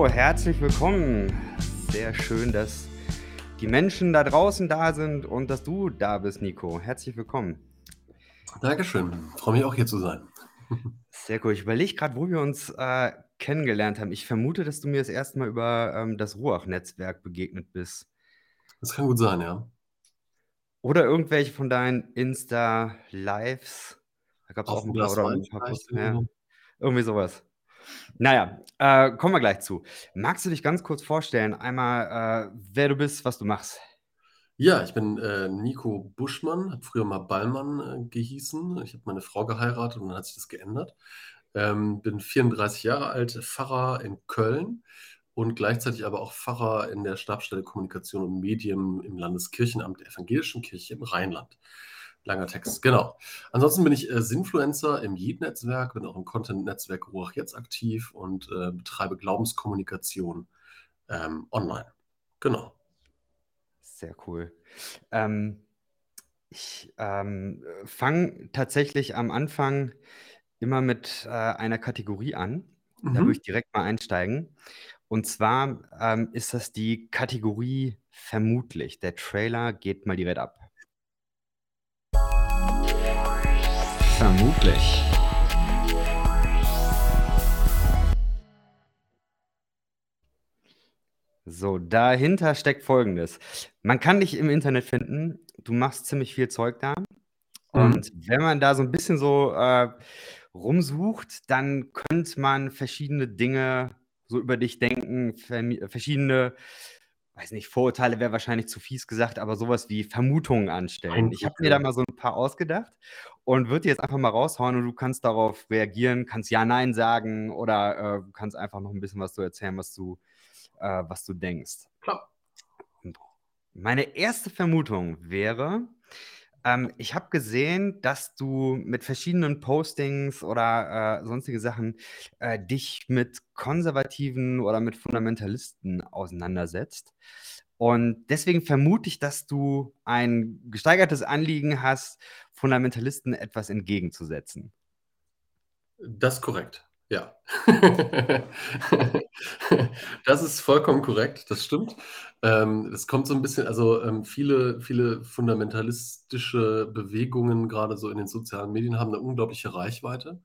Hallo, herzlich willkommen. Sehr schön, dass die Menschen da draußen da sind und dass du da bist, Nico. Herzlich willkommen. Dankeschön. Freue mich auch hier zu sein. Sehr cool. Ich überlege gerade, wo wir uns äh, kennengelernt haben. Ich vermute, dass du mir das erste Mal über ähm, das Ruach-Netzwerk begegnet bist. Das kann gut sein, ja. Oder irgendwelche von deinen Insta-Lives. Da gab es auch ein paar oder ein paar Posts. Ja. Irgendwie sowas. Naja, äh, kommen wir gleich zu. Magst du dich ganz kurz vorstellen, einmal, äh, wer du bist, was du machst? Ja, ich bin äh, Nico Buschmann, habe früher mal Ballmann äh, gehießen. Ich habe meine Frau geheiratet und dann hat sich das geändert. Ähm, bin 34 Jahre alt, Pfarrer in Köln und gleichzeitig aber auch Pfarrer in der Stabsstelle Kommunikation und Medien im Landeskirchenamt der Evangelischen Kirche im Rheinland. Langer Text, genau. Ansonsten bin ich äh, Sinfluencer im Yeet-Netzwerk, bin auch im Content-Netzwerk Ruach jetzt aktiv und äh, betreibe Glaubenskommunikation ähm, online. Genau. Sehr cool. Ähm, ich ähm, fange tatsächlich am Anfang immer mit äh, einer Kategorie an. Da würde mhm. ich direkt mal einsteigen. Und zwar ähm, ist das die Kategorie vermutlich. Der Trailer geht mal direkt ab. Vermutlich. So, dahinter steckt Folgendes. Man kann dich im Internet finden. Du machst ziemlich viel Zeug da. Mhm. Und wenn man da so ein bisschen so äh, rumsucht, dann könnte man verschiedene Dinge so über dich denken, verschiedene weiß nicht, Vorurteile wäre wahrscheinlich zu fies gesagt, aber sowas wie Vermutungen anstellen. Ich habe mir da mal so ein paar ausgedacht und würde jetzt einfach mal raushauen und du kannst darauf reagieren, kannst Ja, Nein sagen oder äh, kannst einfach noch ein bisschen was zu erzählen, was du, äh, was du denkst. Klar. Meine erste Vermutung wäre, ähm, ich habe gesehen, dass du mit verschiedenen Postings oder äh, sonstige Sachen äh, dich mit Konservativen oder mit Fundamentalisten auseinandersetzt. Und deswegen vermute ich, dass du ein gesteigertes Anliegen hast, Fundamentalisten etwas entgegenzusetzen. Das ist korrekt. Ja. Das ist vollkommen korrekt, das stimmt. Ähm, das kommt so ein bisschen also, ähm, viele viele fundamentalistische Bewegungen, gerade so in den sozialen Medien, haben eine unglaubliche Reichweite,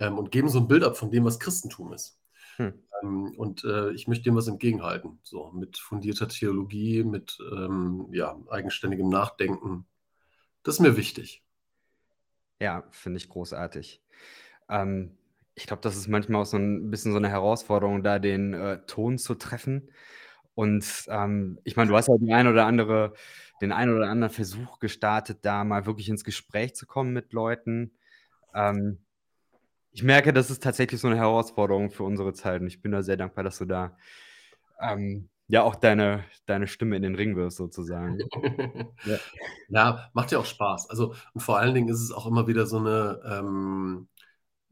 ähm, und geben so ein Bild ab von dem, was Christentum ist. Hm. Ähm, und, äh, ich möchte dem was entgegenhalten, so mit fundierter Theologie, mit, ähm, ja, eigenständigem Nachdenken. Das ist mir wichtig. Ja, finde ich großartig. Ähm ich glaube, das ist manchmal auch so ein bisschen so eine Herausforderung, da den, äh, Ton zu treffen. Und, ähm, ich meine, du hast ja die ein oder andere den einen oder anderen Versuch gestartet, da mal wirklich ins Gespräch zu kommen mit Leuten. Ähm, ich merke, das ist tatsächlich so eine Herausforderung für unsere Zeit und ich bin da sehr dankbar, dass du da, ähm, ja auch deine deine Stimme in den Ring wirfst sozusagen. Ja. Ja, macht ja auch Spaß. Also und vor allen Dingen ist es auch immer wieder so eine, ähm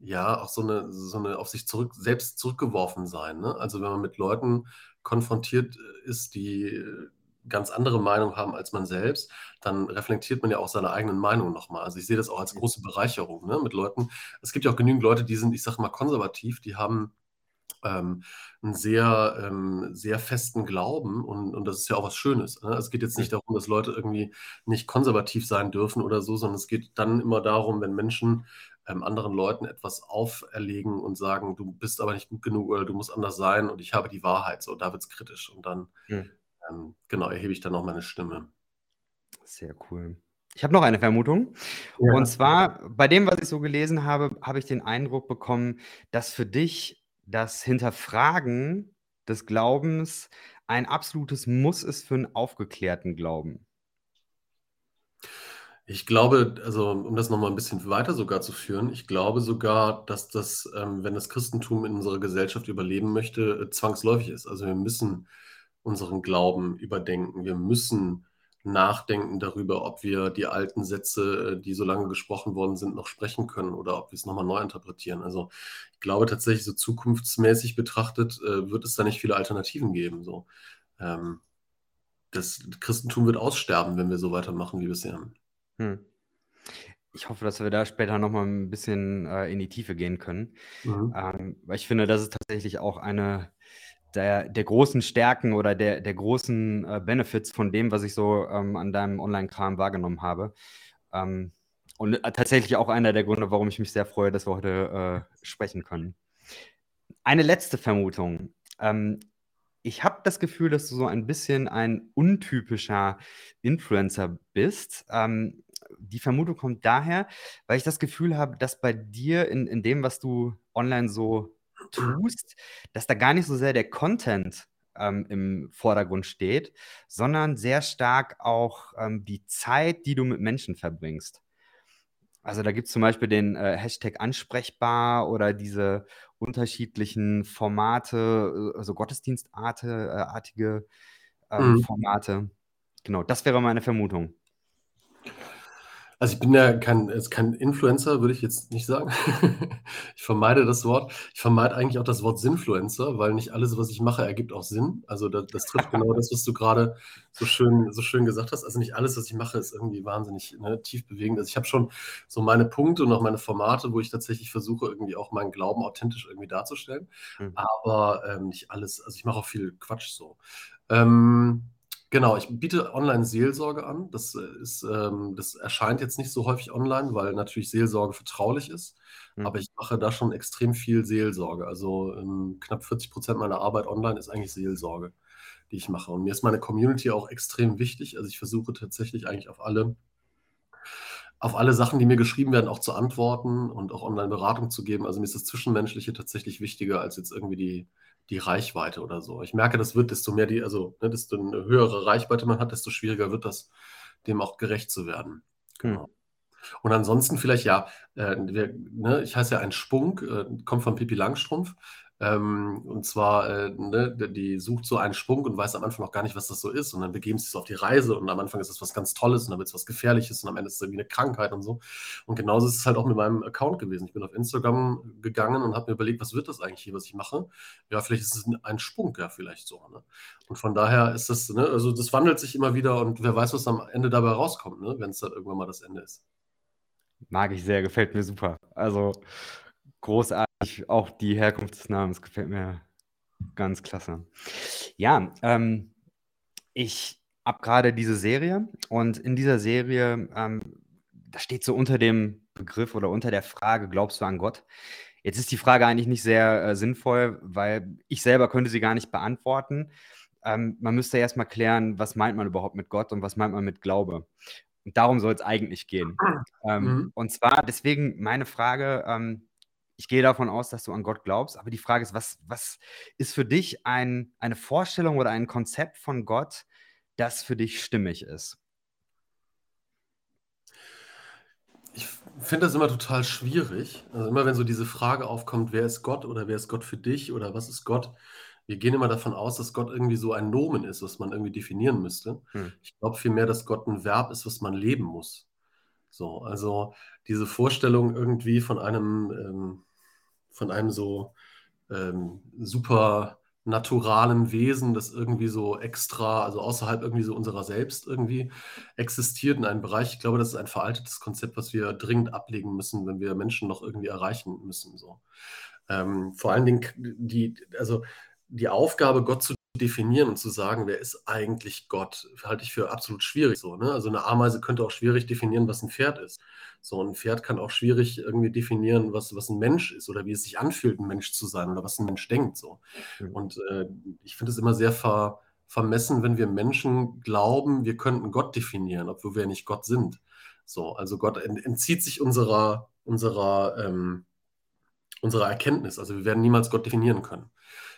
ja, auch so eine so 'ne auf sich zurück selbst zurückgeworfen sein, ne? Also, wenn man mit Leuten konfrontiert äh, ist, die ganz andere Meinung haben als man selbst, dann reflektiert man ja auch seine eigenen Meinungen noch mal. Also, ich sehe das auch als große Bereicherung, ne, mit Leuten es gibt ja auch genügend Leute, die sind, ich sage mal, konservativ, die haben, ähm, 'n sehr, ähm, sehr festen Glauben und und das ist ja auch was Schönes, ne? Es geht jetzt nicht darum, dass Leute irgendwie nicht konservativ sein dürfen oder so, sondern es geht dann immer darum, wenn Menschen ähm, anderen Leuten etwas auferlegen und sagen, du bist aber nicht gut genug oder du musst anders sein und ich habe die Wahrheit. So, da wird es kritisch. Und dann, hm. ähm, genau, erhebe ich dann auch meine Stimme. Sehr cool. Ich habe noch eine Vermutung. Ja. Und zwar, bei dem, was ich so gelesen habe, habe ich den Eindruck bekommen, dass für dich das Hinterfragen des Glaubens ein absolutes Muss ist für einen aufgeklärten Glauben. Ich glaube, also um das nochmal ein bisschen weiter sogar zu führen, ich glaube sogar, dass das, ähm, wenn das Christentum in unserer Gesellschaft überleben möchte, äh, zwangsläufig ist. Also wir müssen unseren Glauben überdenken. Wir müssen nachdenken darüber, ob wir die alten Sätze, äh, die so lange gesprochen worden sind, noch sprechen können oder ob wir es nochmal neu interpretieren. Also ich glaube tatsächlich, so zukunftsmäßig betrachtet, äh, wird es da nicht viele Alternativen geben. So. Ähm, das Christentum wird aussterben, wenn wir so weitermachen wie bisher. Hm. Ich hoffe, dass wir da später noch mal 'n bisschen, äh, in die Tiefe gehen können. Mhm. Ähm, weil ich finde, das ist tatsächlich auch eine der, der großen Stärken oder der, der großen äh, Benefits von dem, was ich so ähm, an deinem Online-Kram wahrgenommen habe. Ähm, und äh, tatsächlich auch einer der Gründe, warum ich mich sehr freue, dass wir heute äh, sprechen können. Eine letzte Vermutung. Ähm, ich habe das Gefühl, dass du so ein bisschen ein untypischer Influencer bist. Ähm, die Vermutung kommt daher, weil ich das Gefühl habe, dass bei dir in, in dem, was du online so tust, dass da gar nicht so sehr der Content ähm, im Vordergrund steht, sondern sehr stark auch ähm, die Zeit, die du mit Menschen verbringst. Also da gibt es zum Beispiel den äh, Hashtag ansprechbar oder diese unterschiedlichen Formate, äh, also Gottesdienstartige äh, ähm, mhm. Formate. Genau, das wäre meine Vermutung. Also ich bin ja kein, kein Influencer, würde ich jetzt nicht sagen. ich vermeide das Wort. Ich vermeide eigentlich auch das Wort Sinnfluencer, weil nicht alles, was ich mache, ergibt auch Sinn. Also das, das trifft genau das, was du gerade so schön, so schön gesagt hast. Also nicht alles, was ich mache, ist irgendwie wahnsinnig ne, tief bewegend. Also ich habe schon so meine Punkte und auch meine Formate, wo ich tatsächlich versuche, irgendwie auch meinen Glauben authentisch irgendwie darzustellen. Mhm. Aber ähm, nicht alles. Also ich mache auch viel Quatsch so. Ähm, Genau, ich biete Online-Seelsorge an. Das, äh, ist, ähm, das erscheint jetzt nicht so häufig online, weil natürlich Seelsorge vertraulich ist. Mhm. Aber ich mache da schon extrem viel Seelsorge. Also ähm, knapp 40 Prozent meiner Arbeit online ist eigentlich Seelsorge, die ich mache. Und mir ist meine Community auch extrem wichtig. Also ich versuche tatsächlich eigentlich auf alle, auf alle Sachen, die mir geschrieben werden, auch zu antworten und auch Online-Beratung zu geben. Also mir ist das Zwischenmenschliche tatsächlich wichtiger als jetzt irgendwie die, die Reichweite oder so. Ich merke, das wird, desto mehr die, also ne, desto eine höhere Reichweite man hat, desto schwieriger wird das, dem auch gerecht zu werden. Genau. Hm. Und ansonsten vielleicht, ja, äh, wir, ne, ich heiße ja ein Spunk, äh, kommt von Pippi Langstrumpf. Ähm, und zwar, äh, ne, die sucht so einen Sprung und weiß am Anfang noch gar nicht, was das so ist. Und dann begeben sie sich auf die Reise und am Anfang ist das was ganz Tolles und dann wird es was Gefährliches und am Ende ist es irgendwie eine Krankheit und so. Und genauso ist es halt auch mit meinem Account gewesen. Ich bin auf Instagram gegangen und habe mir überlegt, was wird das eigentlich hier, was ich mache? Ja, vielleicht ist es ein Sprung, ja, vielleicht so. Ne? Und von daher ist das, ne, also das wandelt sich immer wieder und wer weiß, was am Ende dabei rauskommt, ne, wenn es dann irgendwann mal das Ende ist. Mag ich sehr, gefällt mir super. Also großartig. Auch die Herkunft des Namens gefällt mir ganz klasse. Ja, ähm, ich habe gerade diese Serie und in dieser Serie, ähm, da steht so unter dem Begriff oder unter der Frage, glaubst du an Gott? Jetzt ist die Frage eigentlich nicht sehr äh, sinnvoll, weil ich selber könnte sie gar nicht beantworten. Ähm, man müsste erstmal klären, was meint man überhaupt mit Gott und was meint man mit Glaube. Und darum soll es eigentlich gehen. Ähm, mhm. Und zwar deswegen meine Frage, ähm, ich gehe davon aus, dass du an Gott glaubst, aber die Frage ist, was, was ist für dich ein, eine Vorstellung oder ein Konzept von Gott, das für dich stimmig ist? Ich finde das immer total schwierig. Also immer wenn so diese Frage aufkommt, wer ist Gott oder wer ist Gott für dich oder was ist Gott? Wir gehen immer davon aus, dass Gott irgendwie so ein Nomen ist, was man irgendwie definieren müsste. Hm. Ich glaube vielmehr, dass Gott ein Verb ist, was man leben muss. So, also diese Vorstellung irgendwie von einem, ähm, von einem so ähm, super naturalen Wesen, das irgendwie so extra, also außerhalb irgendwie so unserer selbst irgendwie existiert in einem Bereich. Ich glaube, das ist ein veraltetes Konzept, was wir dringend ablegen müssen, wenn wir Menschen noch irgendwie erreichen müssen. So. Ähm, vor allen Dingen die, also die Aufgabe, Gott zu definieren und zu sagen, wer ist eigentlich Gott, halte ich für absolut schwierig so. Ne? Also eine Ameise könnte auch schwierig definieren, was ein Pferd ist. So ein Pferd kann auch schwierig irgendwie definieren, was, was ein Mensch ist oder wie es sich anfühlt, ein Mensch zu sein oder was ein Mensch denkt. So. Mhm. Und äh, ich finde es immer sehr ver, vermessen, wenn wir Menschen glauben, wir könnten Gott definieren, obwohl wir nicht Gott sind. So, also Gott entzieht sich unserer, unserer, ähm, unserer Erkenntnis. Also wir werden niemals Gott definieren können.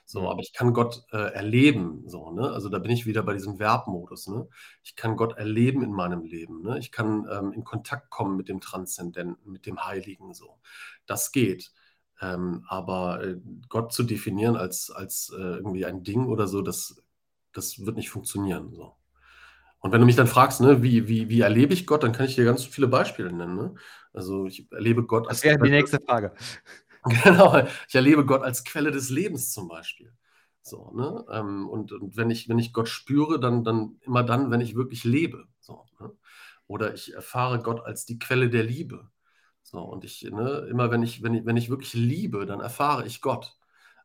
So, mhm. aber ich kann Gott äh, erleben, so, ne? Also da bin ich wieder bei diesem Verbmodus, ne? Ich kann Gott erleben in meinem Leben, ne? Ich kann ähm, in Kontakt kommen mit dem Transzendenten, mit dem Heiligen, so. Das geht. Ähm, aber äh, Gott zu definieren als, als äh, irgendwie ein Ding oder so, das, das wird nicht funktionieren, so. Und wenn du mich dann fragst, ne, wie, wie, wie erlebe ich Gott, dann kann ich dir ganz viele Beispiele nennen. Ne? Also ich erlebe Gott als. Das wäre die nächste Frage. Genau, ich erlebe Gott als Quelle des Lebens zum Beispiel. So, ne? Ähm, und, und wenn, ich, wenn ich Gott spüre, dann, dann immer dann, wenn ich wirklich lebe. So, ne? Oder ich erfahre Gott als die Quelle der Liebe. So, und ich, ne, immer wenn ich, wenn ich, wenn ich wirklich liebe, dann erfahre ich Gott.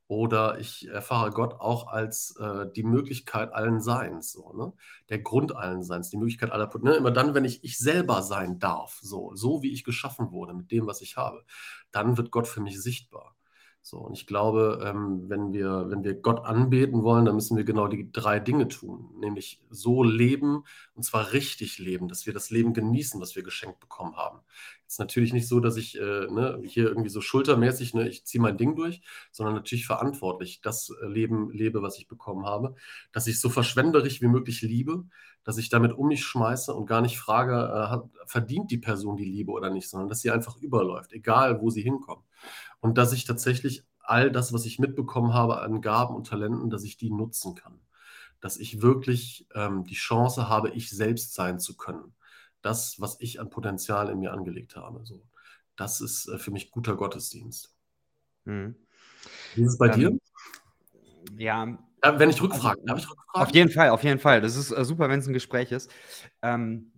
Oder ich erfahre Gott auch als äh, die Möglichkeit allen Seins, so, ne? Der Grund allen Seins, die Möglichkeit aller, ne? Immer dann, wenn ich ich selber sein darf, so, so wie ich geschaffen wurde, mit dem, was ich habe, dann wird Gott für mich sichtbar. So, und ich glaube, ähm, wenn wir, wenn wir Gott anbeten wollen, dann müssen wir genau die drei Dinge tun, nämlich so leben und zwar richtig leben, dass wir das Leben genießen, was wir geschenkt bekommen haben. Ist natürlich nicht so, dass ich äh, ne, hier irgendwie so schultermäßig, ne, ich ziehe mein Ding durch, sondern natürlich verantwortlich das äh, Leben lebe, was ich bekommen habe, dass ich so verschwenderisch wie möglich liebe, dass ich damit um mich schmeiße und gar nicht frage, äh, hat, verdient die Person die Liebe oder nicht, sondern dass sie einfach überläuft, egal wo sie hinkommt. Und dass ich tatsächlich all das, was ich mitbekommen habe an Gaben und Talenten, dass ich die nutzen kann. Dass ich wirklich ähm, die Chance habe, ich selbst sein zu können. Das, was ich an Potenzial in mir angelegt habe. So. Das ist äh, für mich guter Gottesdienst. Mhm. Wie ist es bei ähm, dir? Ja, äh, wenn ich Rückfragen, also, ich Rückfragen? Auf jeden Fall, auf jeden Fall. Das ist äh, super, wenn es ein Gespräch ist. Ähm,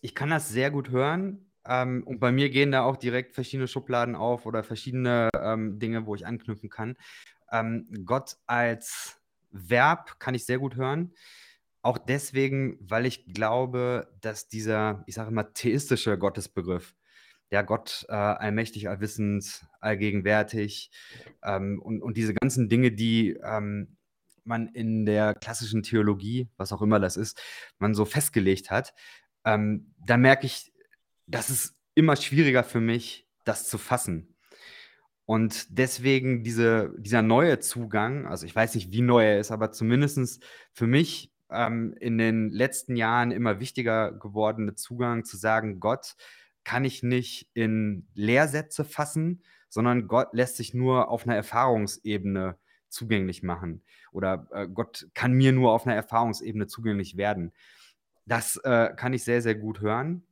ich kann das sehr gut hören. Ähm, und bei mir gehen da auch direkt verschiedene Schubladen auf oder verschiedene ähm, Dinge, wo ich anknüpfen kann. Ähm, Gott als Verb kann ich sehr gut hören. Auch deswegen, weil ich glaube, dass dieser, ich sage immer, theistische Gottesbegriff, der Gott äh, allmächtig, allwissend, allgegenwärtig ähm, und, und diese ganzen Dinge, die ähm, man in der klassischen Theologie, was auch immer das ist, man so festgelegt hat, ähm, da merke ich, das ist immer schwieriger für mich, das zu fassen. Und deswegen diese, dieser neue Zugang, also ich weiß nicht, wie neu er ist, aber zumindest für mich ähm, in den letzten Jahren immer wichtiger gewordene Zugang zu sagen, Gott kann ich nicht in Lehrsätze fassen, sondern Gott lässt sich nur auf einer Erfahrungsebene zugänglich machen. Oder äh, Gott kann mir nur auf einer Erfahrungsebene zugänglich werden. Das äh, kann ich sehr, sehr gut hören.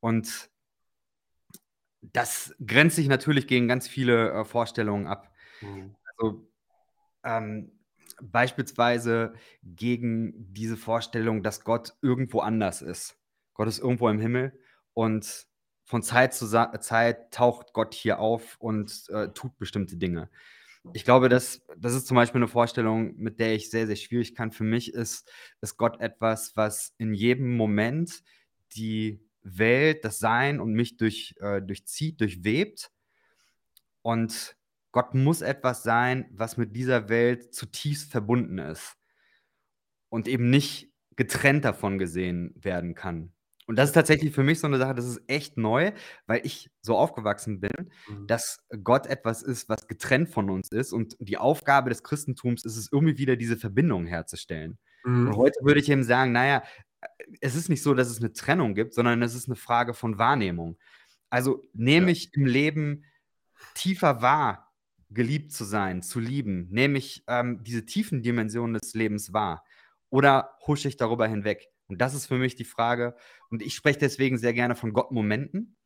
Und das grenzt sich natürlich gegen ganz viele äh, Vorstellungen ab. Mhm. Also ähm, beispielsweise gegen diese Vorstellung, dass Gott irgendwo anders ist. Gott ist irgendwo im Himmel und von Zeit zu Zeit taucht Gott hier auf und äh, tut bestimmte Dinge. Ich glaube, das, das ist zum Beispiel eine Vorstellung, mit der ich sehr, sehr schwierig kann. Für mich ist, ist Gott etwas, was in jedem Moment die Welt, das Sein und mich durch, äh, durchzieht, durchwebt. Und Gott muss etwas sein, was mit dieser Welt zutiefst verbunden ist und eben nicht getrennt davon gesehen werden kann. Und das ist tatsächlich für mich so eine Sache, das ist echt neu, weil ich so aufgewachsen bin, mhm. dass Gott etwas ist, was getrennt von uns ist. Und die Aufgabe des Christentums ist es, irgendwie wieder diese Verbindung herzustellen. Mhm. Und heute würde ich eben sagen, naja, es ist nicht so, dass es eine Trennung gibt, sondern es ist eine Frage von Wahrnehmung. Also nehme ja. ich im Leben tiefer wahr, geliebt zu sein, zu lieben? Nehme ich ähm, diese tiefen Dimensionen des Lebens wahr? Oder husche ich darüber hinweg? Und das ist für mich die Frage. Und ich spreche deswegen sehr gerne von Gott-Momenten,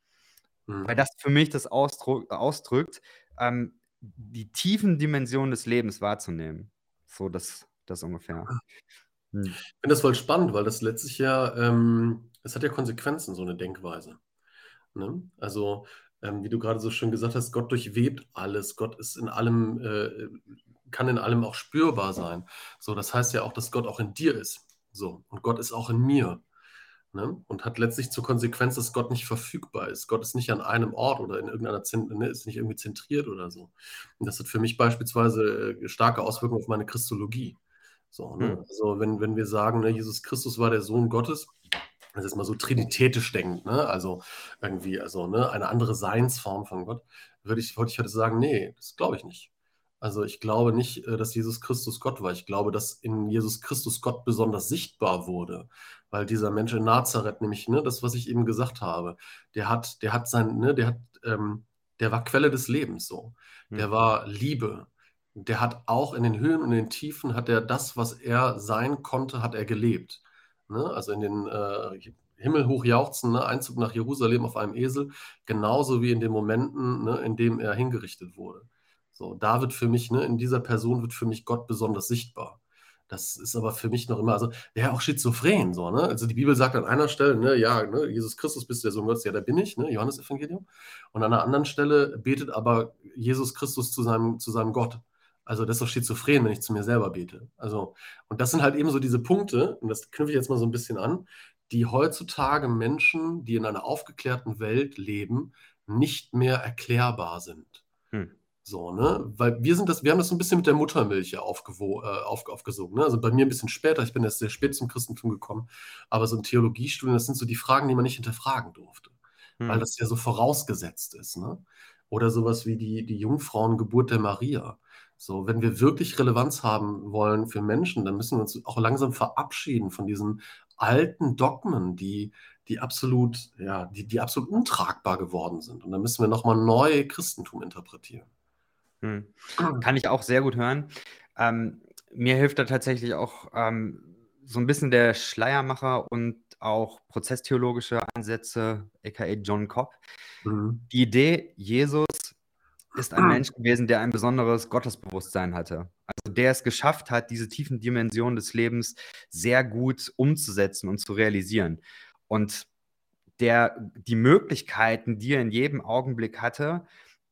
mhm. weil das für mich das ausdrück, ausdrückt, ähm, die tiefen Dimensionen des Lebens wahrzunehmen. So, das, das ungefähr. Hm. Ich finde das voll spannend, weil das letztlich ja, ähm, es hat ja Konsequenzen, so eine Denkweise. Ne? Also, ähm, wie du gerade so schön gesagt hast, Gott durchwebt alles, Gott ist in allem, äh, kann in allem auch spürbar sein. So, das heißt ja auch, dass Gott auch in dir ist. So, und Gott ist auch in mir. Ne? Und hat letztlich zur Konsequenz, dass Gott nicht verfügbar ist. Gott ist nicht an einem Ort oder in irgendeiner Zent ne, ist nicht irgendwie zentriert oder so. Und das hat für mich beispielsweise äh, starke Auswirkungen auf meine Christologie. So, ne? mhm. Also wenn, wenn wir sagen, ne, Jesus Christus war der Sohn Gottes, das ist mal so trinitätisch denkt, ne? also irgendwie, also ne, eine andere Seinsform von Gott, würde ich, wollte ich heute sagen, nee, das glaube ich nicht. Also ich glaube nicht, äh, dass Jesus Christus Gott war. Ich glaube, dass in Jesus Christus Gott besonders sichtbar wurde, weil dieser Mensch in Nazareth, nämlich ne, das, was ich eben gesagt habe, der hat, der hat sein, ne, der hat, ähm, der war Quelle des Lebens so. Der mhm. war Liebe. Der hat auch in den Höhen und in den Tiefen hat er das, was er sein konnte, hat er gelebt. Ne? Also in den äh, Himmel hochjauchzen, ne? Einzug nach Jerusalem auf einem Esel, genauso wie in den Momenten, ne, in denen er hingerichtet wurde. So, da wird für mich, ne, in dieser Person wird für mich Gott besonders sichtbar. Das ist aber für mich noch immer, also der auch schizophren, so, ne? Also die Bibel sagt an einer Stelle, ne, ja, ne, Jesus Christus bist der Sohn Gottes, ja, da bin ich, ne, Johannes-Evangelium. Und an einer anderen Stelle betet aber Jesus Christus zu seinem, zu seinem Gott. Also das ist doch schizophren, wenn ich zu mir selber bete. Also, und das sind halt eben so diese Punkte, und das knüpfe ich jetzt mal so ein bisschen an, die heutzutage Menschen, die in einer aufgeklärten Welt leben, nicht mehr erklärbar sind. Hm. So, ne? Weil wir sind das, wir haben das so ein bisschen mit der Muttermilch ja aufgewo, äh, auf, aufgesogen. Ne? Also bei mir ein bisschen später, ich bin erst sehr spät zum Christentum gekommen, aber so ein Theologiestudium, das sind so die Fragen, die man nicht hinterfragen durfte, hm. weil das ja so vorausgesetzt ist. Ne? Oder sowas wie die, die Jungfrauengeburt der Maria. So, wenn wir wirklich Relevanz haben wollen für Menschen, dann müssen wir uns auch langsam verabschieden von diesen alten Dogmen, die, die absolut, ja, die, die absolut untragbar geworden sind. Und dann müssen wir nochmal neu Christentum interpretieren. Hm. Kann ich auch sehr gut hören. Ähm, mir hilft da tatsächlich auch ähm, so ein bisschen der Schleiermacher und auch prozesstheologische Ansätze, aka John Cobb. Mhm. Die Idee, Jesus ist ein Mensch gewesen, der ein besonderes Gottesbewusstsein hatte. Also der es geschafft hat, diese tiefen Dimensionen des Lebens sehr gut umzusetzen und zu realisieren. Und der die Möglichkeiten, die er in jedem Augenblick hatte,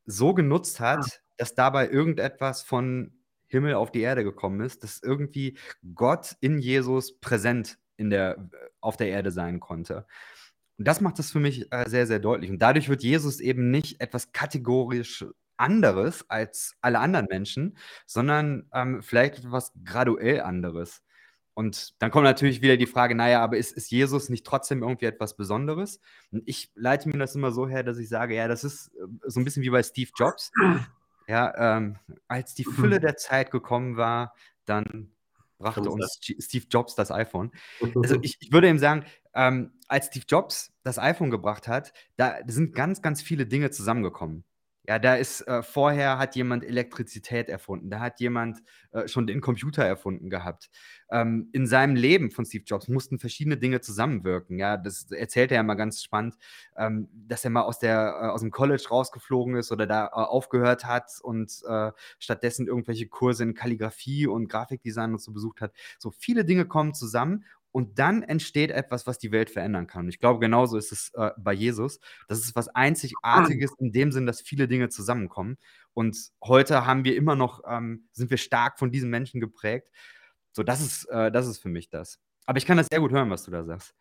so genutzt hat, dass dabei irgendetwas von Himmel auf die Erde gekommen ist, dass irgendwie Gott in Jesus präsent in der, auf der Erde sein konnte. Und das macht das für mich äh, sehr, sehr deutlich. Und dadurch wird Jesus eben nicht etwas kategorisch anderes als alle anderen Menschen, sondern ähm, vielleicht etwas graduell anderes. Und dann kommt natürlich wieder die Frage, naja, aber ist, ist Jesus nicht trotzdem irgendwie etwas Besonderes? Und ich leite mir das immer so her, dass ich sage, ja, das ist äh, so ein bisschen wie bei Steve Jobs. Ja, ähm, als die Fülle der Zeit gekommen war, dann brachte uns Steve Jobs das iPhone. Also ich, ich würde ihm sagen, ähm, als Steve Jobs das iPhone gebracht hat, da sind ganz, ganz viele Dinge zusammengekommen. Ja, da ist äh, vorher hat jemand Elektrizität erfunden, da hat jemand äh, schon den Computer erfunden gehabt. Ähm, in seinem Leben von Steve Jobs mussten verschiedene Dinge zusammenwirken. Ja, das erzählt er ja mal ganz spannend, ähm, dass er mal aus, der, äh, aus dem College rausgeflogen ist oder da äh, aufgehört hat und äh, stattdessen irgendwelche Kurse in Kalligrafie und Grafikdesign und so besucht hat. So viele Dinge kommen zusammen und dann entsteht etwas, was die Welt verändern kann. Und ich glaube, genauso ist es äh, bei Jesus. Das ist was Einzigartiges in dem Sinn, dass viele Dinge zusammenkommen. Und heute haben wir immer noch, ähm, sind wir stark von diesen Menschen geprägt. So, das ist, äh, das ist für mich das. Aber ich kann das sehr gut hören, was du da sagst.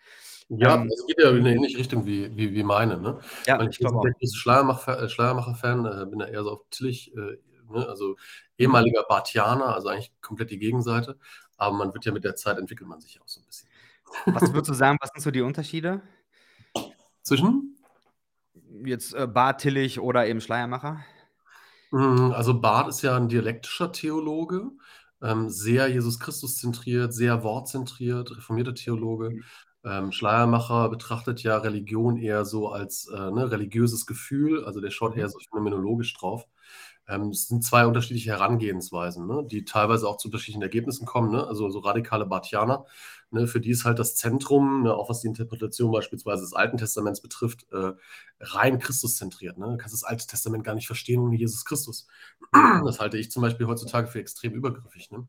Ja, ähm, es geht ja in eine ähnliche Richtung wie, wie, wie meine. Ne? Ja, ich, ich glaube auch. Schleiermacher-Fan, Schleiermacher äh, bin ja eher so auf Tillich, äh, ne? also ehemaliger Bartianer, also eigentlich komplett die Gegenseite. Aber man wird ja mit der Zeit entwickelt man sich auch so ein bisschen. Was würdest du sagen, was sind so die Unterschiede? Zwischen? Jetzt äh, Bart Tillich oder eben Schleiermacher? Hm, also Barth ist ja ein dialektischer Theologe, ähm, sehr Jesus Christus zentriert, sehr wortzentriert, reformierter Theologe. Ähm, Schleiermacher betrachtet ja Religion eher so als äh, ne, religiöses Gefühl, also der schaut eher so phänomenologisch drauf. Ähm, es sind zwei unterschiedliche Herangehensweisen, ne, die teilweise auch zu unterschiedlichen Ergebnissen kommen. Ne? Also so radikale Bartianer, ne, für die ist halt das Zentrum, ne, auch was die Interpretation beispielsweise des Alten Testaments betrifft, äh, rein Christuszentriert. Ne? Du kannst das Alte Testament gar nicht verstehen ohne Jesus Christus. Das halte ich zum Beispiel heutzutage für extrem übergriffig. Ne?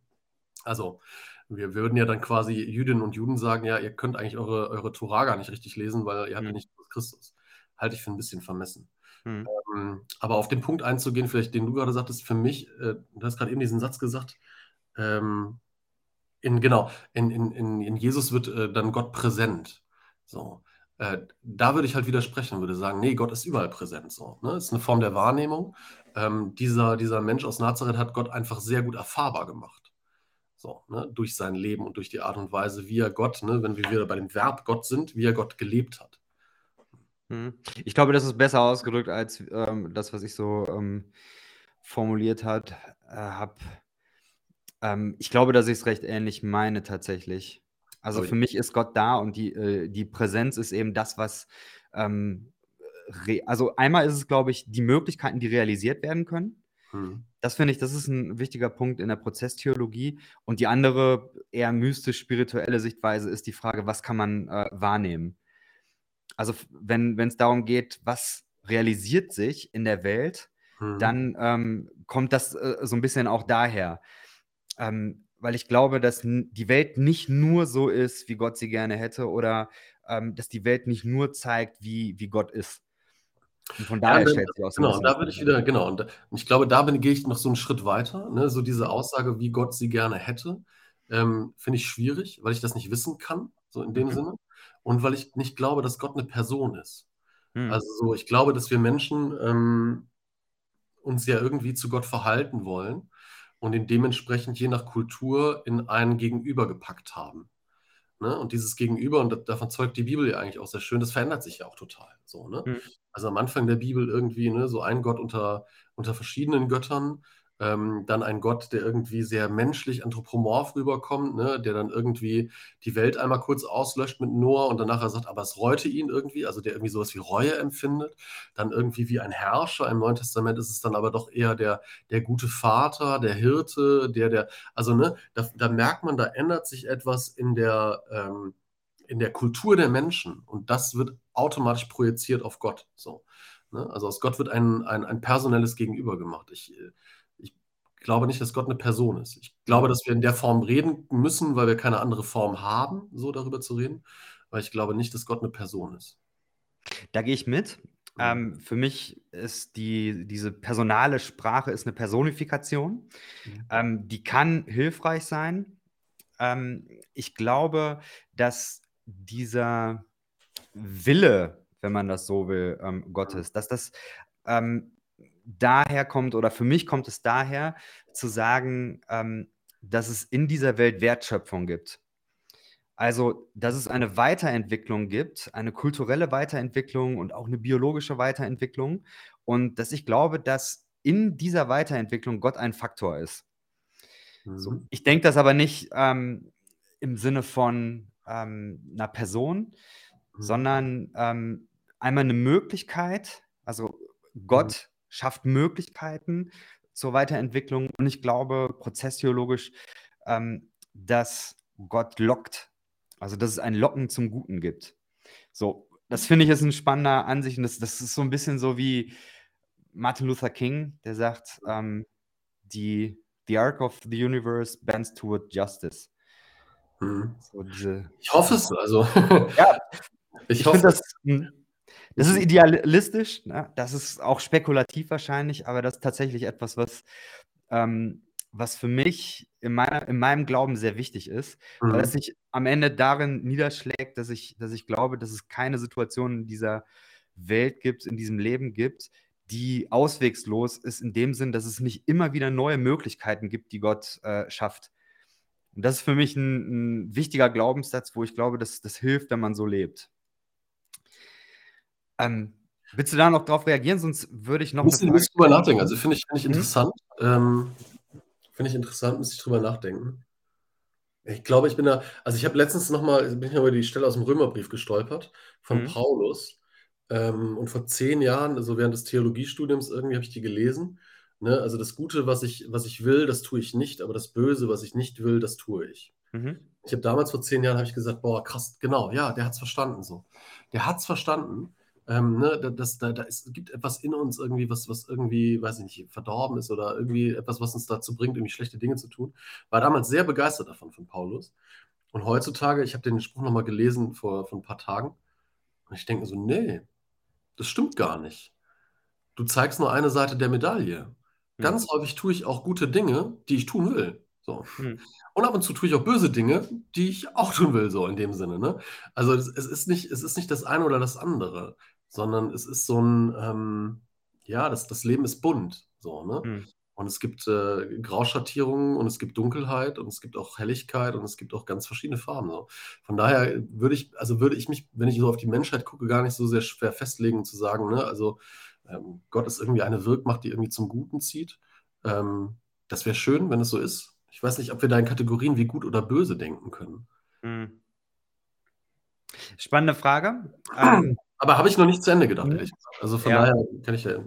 Also wir würden ja dann quasi Jüdinnen und Juden sagen, ja, ihr könnt eigentlich eure, eure Torah gar nicht richtig lesen, weil ihr habt ja mhm. nicht Christus. Halte ich für ein bisschen vermessen. Mhm. Ähm, aber auf den Punkt einzugehen, vielleicht den du gerade sagtest, für mich, äh, du hast gerade eben diesen Satz gesagt, ähm, in, genau, in, in, in, Jesus wird äh, dann Gott präsent. So. Äh, da würde ich halt widersprechen und würde sagen, nee, Gott ist überall präsent. So, ne? Ist eine Form der Wahrnehmung. Ähm, dieser, dieser Mensch aus Nazareth hat Gott einfach sehr gut erfahrbar gemacht. So, ne? Durch sein Leben und durch die Art und Weise, wie er Gott, ne? wenn wir wieder bei dem Verb Gott sind, wie er Gott gelebt hat. Mhm. Ich glaube, das ist besser ausgedrückt als ähm, das, was ich so ähm, formuliert hat, äh, habe. Ähm, ich glaube, dass ich es recht ähnlich meine tatsächlich. Also für mich ist Gott da und die, äh, die Präsenz ist eben das, was. Ähm, also einmal ist es, glaube ich, die Möglichkeiten, die realisiert werden können. Hm. Das finde ich, das ist ein wichtiger Punkt in der Prozesstheologie. Und die andere, eher mystisch-spirituelle Sichtweise ist die Frage, was kann man äh, wahrnehmen? Also wenn es darum geht, was realisiert sich in der Welt, hm. dann ähm, kommt das äh, so ein bisschen auch daher. Ähm, weil ich glaube, dass die Welt nicht nur so ist, wie Gott sie gerne hätte, oder ähm, dass die Welt nicht nur zeigt, wie, wie Gott ist. Und von daher Ja, stellt sich auch so genau, da würde ich wieder, genau, und, und ich glaube, da bin, gehe ich noch so einen Schritt weiter. Ne? So diese Aussage, wie Gott sie gerne hätte, ähm, finde ich schwierig, weil ich das nicht wissen kann, so in dem Mhm. Sinne. Und weil ich nicht glaube, dass Gott eine Person ist. Hm. Also so, ich glaube, dass wir Menschen ähm, uns ja irgendwie zu Gott verhalten wollen und ihn dementsprechend je nach Kultur in einen Gegenüber gepackt haben. Ne? Und dieses Gegenüber, und da- davon zeugt die Bibel ja eigentlich auch sehr schön, das verändert sich ja auch total. So, ne? Hm. Also am Anfang der Bibel irgendwie ne, so ein Gott unter, unter verschiedenen Göttern, ähm, dann ein Gott, der irgendwie sehr menschlich anthropomorph rüberkommt, ne, der dann irgendwie die Welt einmal kurz auslöscht mit Noah und danach sagt, aber es reute ihn irgendwie, also der irgendwie sowas wie Reue empfindet. Dann irgendwie wie ein Herrscher. Im Neuen Testament ist es dann aber doch eher der, der gute Vater, der Hirte, der, der, also ne, da, da merkt man, da ändert sich etwas in der, ähm, in der Kultur der Menschen und das wird automatisch projiziert auf Gott. So, ne? Also aus Gott wird ein, ein, ein personelles Gegenüber gemacht. Ich, äh, glaube nicht, dass Gott eine Person ist. Ich glaube, dass wir in der Form reden müssen, weil wir keine andere Form haben, so darüber zu reden. Aber ich glaube nicht, dass Gott eine Person ist. Da gehe ich mit. Mhm. Ähm, für mich ist die, diese personale Sprache ist eine Personifikation. Mhm. Ähm, die kann hilfreich sein. Ähm, ich glaube, dass dieser Wille, wenn man das so will, ähm, Gottes, dass das ähm, daher kommt, oder für mich kommt es daher, zu sagen, ähm, dass es in dieser Welt Wertschöpfung gibt. Also, dass es eine Weiterentwicklung gibt, eine kulturelle Weiterentwicklung und auch eine biologische Weiterentwicklung. Und dass ich glaube, dass in dieser Weiterentwicklung Gott ein Faktor ist. So, Mhm. ich denke das aber nicht ähm, im Sinne von ähm, einer Person, Mhm. sondern ähm, einmal eine Möglichkeit. Also Gott schafft Möglichkeiten zur Weiterentwicklung und ich glaube prozesstheologisch, ähm, dass Gott lockt. Also dass es ein Locken zum Guten gibt. So, das finde ich ist ein spannender Ansicht und das, das ist so ein bisschen so wie Martin Luther King, der sagt, ähm, die The arc of the universe bends toward justice. Mhm. So diese, Ich hoffe es. Also, Ja, ich, ich hoffe finde das, hm, das ist idealistisch, ne? das ist auch spekulativ wahrscheinlich, aber das ist tatsächlich etwas, was, ähm, was für mich in, meiner, in meinem Glauben sehr wichtig ist, weil Mhm. es sich am Ende darin niederschlägt, dass ich, dass ich glaube, dass es keine Situation in dieser Welt gibt, in diesem Leben gibt, die auswegslos ist, in dem Sinn, dass es nicht immer wieder neue Möglichkeiten gibt, die Gott äh, schafft. Und das ist für mich ein, ein wichtiger Glaubenssatz, wo ich glaube, dass das hilft, wenn man so lebt. Ähm, willst du da noch drauf reagieren? Sonst würde ich noch ich Frage drüber nachdenken. Also finde ich, finde ich Mhm. interessant. Ähm, finde ich interessant, muss ich drüber nachdenken. Ich glaube, ich bin da, also ich habe letztens nochmal, bin ich über die Stelle aus dem Römerbrief gestolpert von Mhm. Paulus. Ähm, und vor zehn Jahren, also während des Theologiestudiums, irgendwie habe ich die gelesen. Ne? Also das Gute, was ich, was ich will, das tue ich nicht, aber das Böse, was ich nicht will, das tue ich. Mhm. Ich habe damals vor zehn Jahren habe ich gesagt, boah, krass, genau, ja, der hat es verstanden so. Der hat es verstanden. Ähm, ne, da- das, da, da ist, gibt etwas in uns irgendwie, was, was irgendwie, weiß ich nicht, verdorben ist oder irgendwie etwas, was uns dazu bringt, irgendwie schlechte Dinge zu tun. War damals sehr begeistert davon, von Paulus. Und heutzutage, ich habe den Spruch nochmal gelesen vor, vor ein paar Tagen. Und ich denke so, nee, das stimmt gar nicht. Du zeigst nur eine Seite der Medaille. Ganz häufig tue ich auch gute Dinge, die ich tun will. So. Mhm. Und ab und zu tue ich auch böse Dinge, die ich auch tun will, so in dem Sinne. Ne? Also es, es, ist nicht, es ist nicht das eine oder das andere, sondern es ist so ein, ähm, ja, das, das Leben ist bunt. So, ne? Mhm. Und es gibt äh, Grauschattierungen und es gibt Dunkelheit und es gibt auch Helligkeit und es gibt auch ganz verschiedene Farben. So. Von daher würde ich, also würde ich mich, wenn ich so auf die Menschheit gucke, gar nicht so sehr schwer festlegen zu sagen, ne? also ähm, Gott ist irgendwie eine Wirkmacht, die irgendwie zum Guten zieht. Ähm, das wäre schön, wenn es so ist. Ich weiß nicht, ob wir da in Kategorien wie gut oder böse denken können. Mhm. Spannende Frage. Ähm, Aber habe ich noch nicht zu Ende gedacht, Mhm. ehrlich gesagt. Also von Ja. daher kann ich. Ja.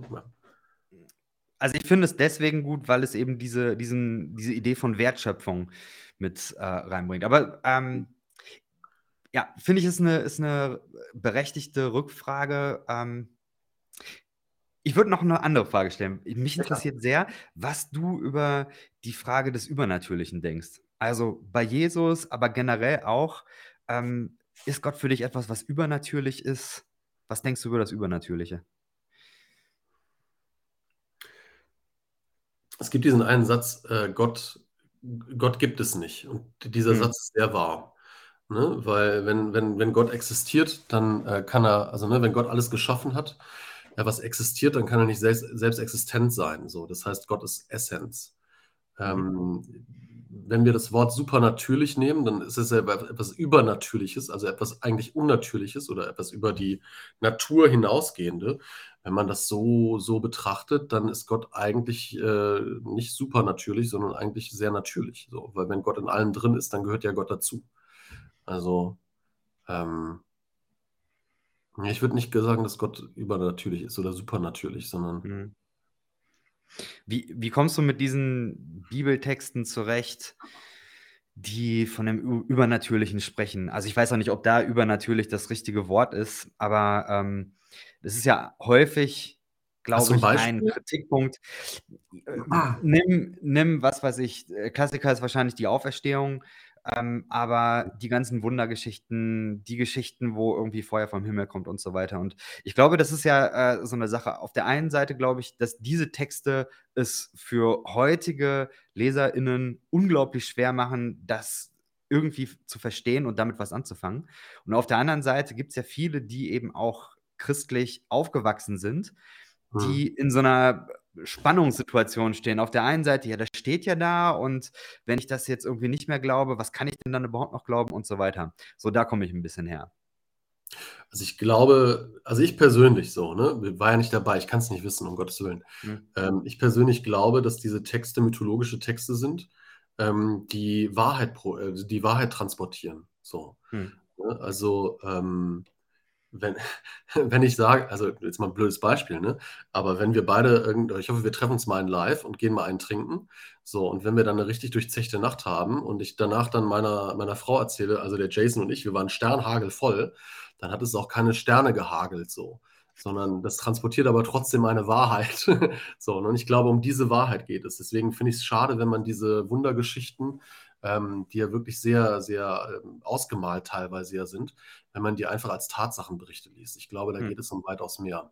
also ich finde es deswegen gut, weil es eben diese, diesen, diese Idee von Wertschöpfung mit äh, reinbringt. Aber ähm, ja, finde ich, ist eine, ist eine berechtigte Rückfrage. Ähm, ich würde noch eine andere Frage stellen. Mich interessiert sehr, was du über die Frage des Übernatürlichen denkst. Also bei Jesus, aber generell auch, ähm, ist Gott für dich etwas, was übernatürlich ist? Was denkst du über das Übernatürliche? Es gibt diesen einen Satz, äh, Gott, Gott gibt es nicht. Und dieser hm. Satz ist sehr wahr. Ne? Weil wenn, wenn, wenn Gott existiert, dann äh, kann er, also ne, wenn Gott alles geschaffen hat, äh, was existiert, dann kann er nicht selbst, selbst existent sein. So. Das heißt, Gott ist Essenz. Mhm. Ähm, wenn wir das Wort supernatürlich nehmen, dann ist es ja etwas Übernatürliches, also etwas eigentlich Unnatürliches oder etwas über die Natur hinausgehende. Wenn man das so, so betrachtet, dann ist Gott eigentlich äh, nicht supernatürlich, sondern eigentlich sehr natürlich. So. Weil wenn Gott in allem drin ist, dann gehört ja Gott dazu. Also, ähm, ich würde nicht sagen, dass Gott übernatürlich ist oder supernatürlich, sondern Mhm. Wie, wie kommst du mit diesen Bibeltexten zurecht, die von dem Übernatürlichen sprechen? Also ich weiß auch nicht, ob da übernatürlich das richtige Wort ist, aber ähm, das ist ja häufig, glaube ich, ein? Kritikpunkt. Äh, Nimm, nimm, was weiß ich, äh, Klassiker ist wahrscheinlich die Auferstehung, ähm, aber die ganzen Wundergeschichten, die Geschichten, wo irgendwie Feuer vom Himmel kommt und so weiter. Und ich glaube, das ist ja äh, so eine Sache. Auf der einen Seite glaube ich, dass diese Texte es für heutige LeserInnen unglaublich schwer machen, das irgendwie zu verstehen und damit was anzufangen. Und auf der anderen Seite gibt es ja viele, die eben auch christlich aufgewachsen sind, Hm. die in so einer Spannungssituation stehen. Auf der einen Seite, ja, das steht ja da und wenn ich das jetzt irgendwie nicht mehr glaube, was kann ich denn dann überhaupt noch glauben und so weiter. So, da komme ich ein bisschen her. Also ich glaube, also ich persönlich so, ne, war ja nicht dabei, ich kann es nicht wissen, um Gottes Willen. Hm. Ähm, ich persönlich glaube, dass diese Texte mythologische Texte sind, ähm, die Wahrheit, pro, äh, die Wahrheit transportieren. So. Hm. Ne? Also ähm, wenn, wenn ich sage, also jetzt mal ein blödes Beispiel, ne? Aber wenn wir beide ich hoffe, wir treffen uns mal in live und gehen mal einen trinken. So, und wenn wir dann eine richtig durchzechte Nacht haben und ich danach dann meiner, meiner Frau erzähle, also der Jason und ich, wir waren sternhagelvoll, dann hat es auch keine Sterne gehagelt so. Sondern das transportiert aber trotzdem eine Wahrheit. so, und ich glaube, um diese Wahrheit geht es. Deswegen finde ich es schade, wenn man diese Wundergeschichten ähm, die ja wirklich sehr, sehr ähm, ausgemalt teilweise ja sind, wenn man die einfach als Tatsachenberichte liest. Ich glaube, da Hm. geht es um weitaus mehr,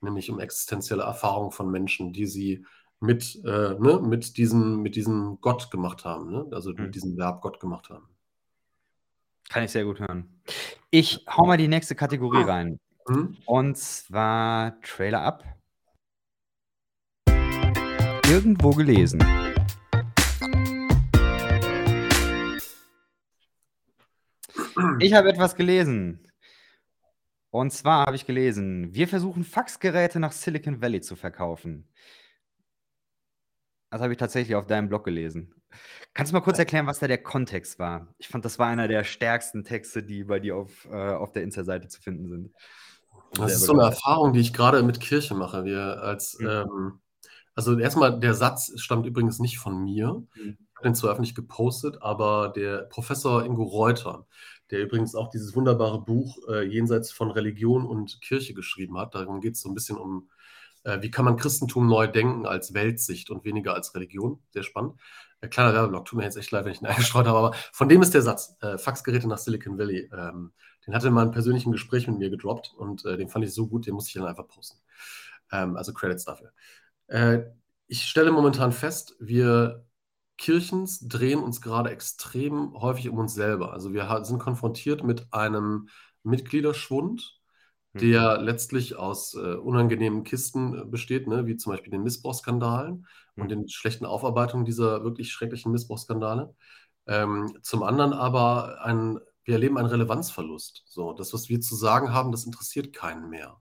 nämlich um existenzielle Erfahrungen von Menschen, die sie mit, äh, ne, mit, diesem, mit diesem Gott gemacht haben, ne? also Hm. mit diesem Verb Gott gemacht haben. Kann ich sehr gut hören. Ich hau mal die nächste Kategorie rein. Hm? Und zwar Trailer ab. Irgendwo gelesen. Ich habe etwas gelesen. Und zwar habe ich gelesen, wir versuchen Faxgeräte nach Silicon Valley zu verkaufen. Das habe ich tatsächlich auf deinem Blog gelesen. Kannst du mal kurz erklären, was da der Kontext war? Ich fand, das war einer der stärksten Texte, die bei dir auf, äh, auf der Insta-Seite zu finden sind. Das ist so eine. Erfahrung, die ich gerade mit Kirche mache. Wir als, Hm. ähm, also erstmal, der Satz stammt übrigens nicht von mir. Hm. Den zwar öffentlich gepostet, aber der Professor Ingo Reuter, der übrigens auch dieses wunderbare Buch äh, Jenseits von Religion und Kirche geschrieben hat, darum geht es so ein bisschen um, äh, wie kann man Christentum neu denken als Weltsicht und weniger als Religion. Sehr spannend. Äh, kleiner Werbeblock, tut mir jetzt echt leid, wenn ich ihn eingestreut habe, aber von dem ist der Satz, äh, Faxgeräte nach Silicon Valley. Ähm, den hatte mal in einem persönlichen Gespräch mit mir gedroppt und äh, den fand ich so gut, den musste ich dann einfach posten. Ähm, also Credits dafür. Äh, ich stelle momentan fest, wir Kirchens drehen uns gerade extrem häufig um uns selber. Also wir sind konfrontiert mit einem Mitgliederschwund, der letztlich aus äh, unangenehmen Kisten äh, besteht, ne, wie zum Beispiel den Missbrauchsskandalen und Hm. den schlechten Aufarbeitungen dieser wirklich schrecklichen Missbrauchsskandale. Ähm, zum anderen aber ein, wir erleben einen Relevanzverlust. So, das, was wir zu sagen haben, das interessiert keinen mehr.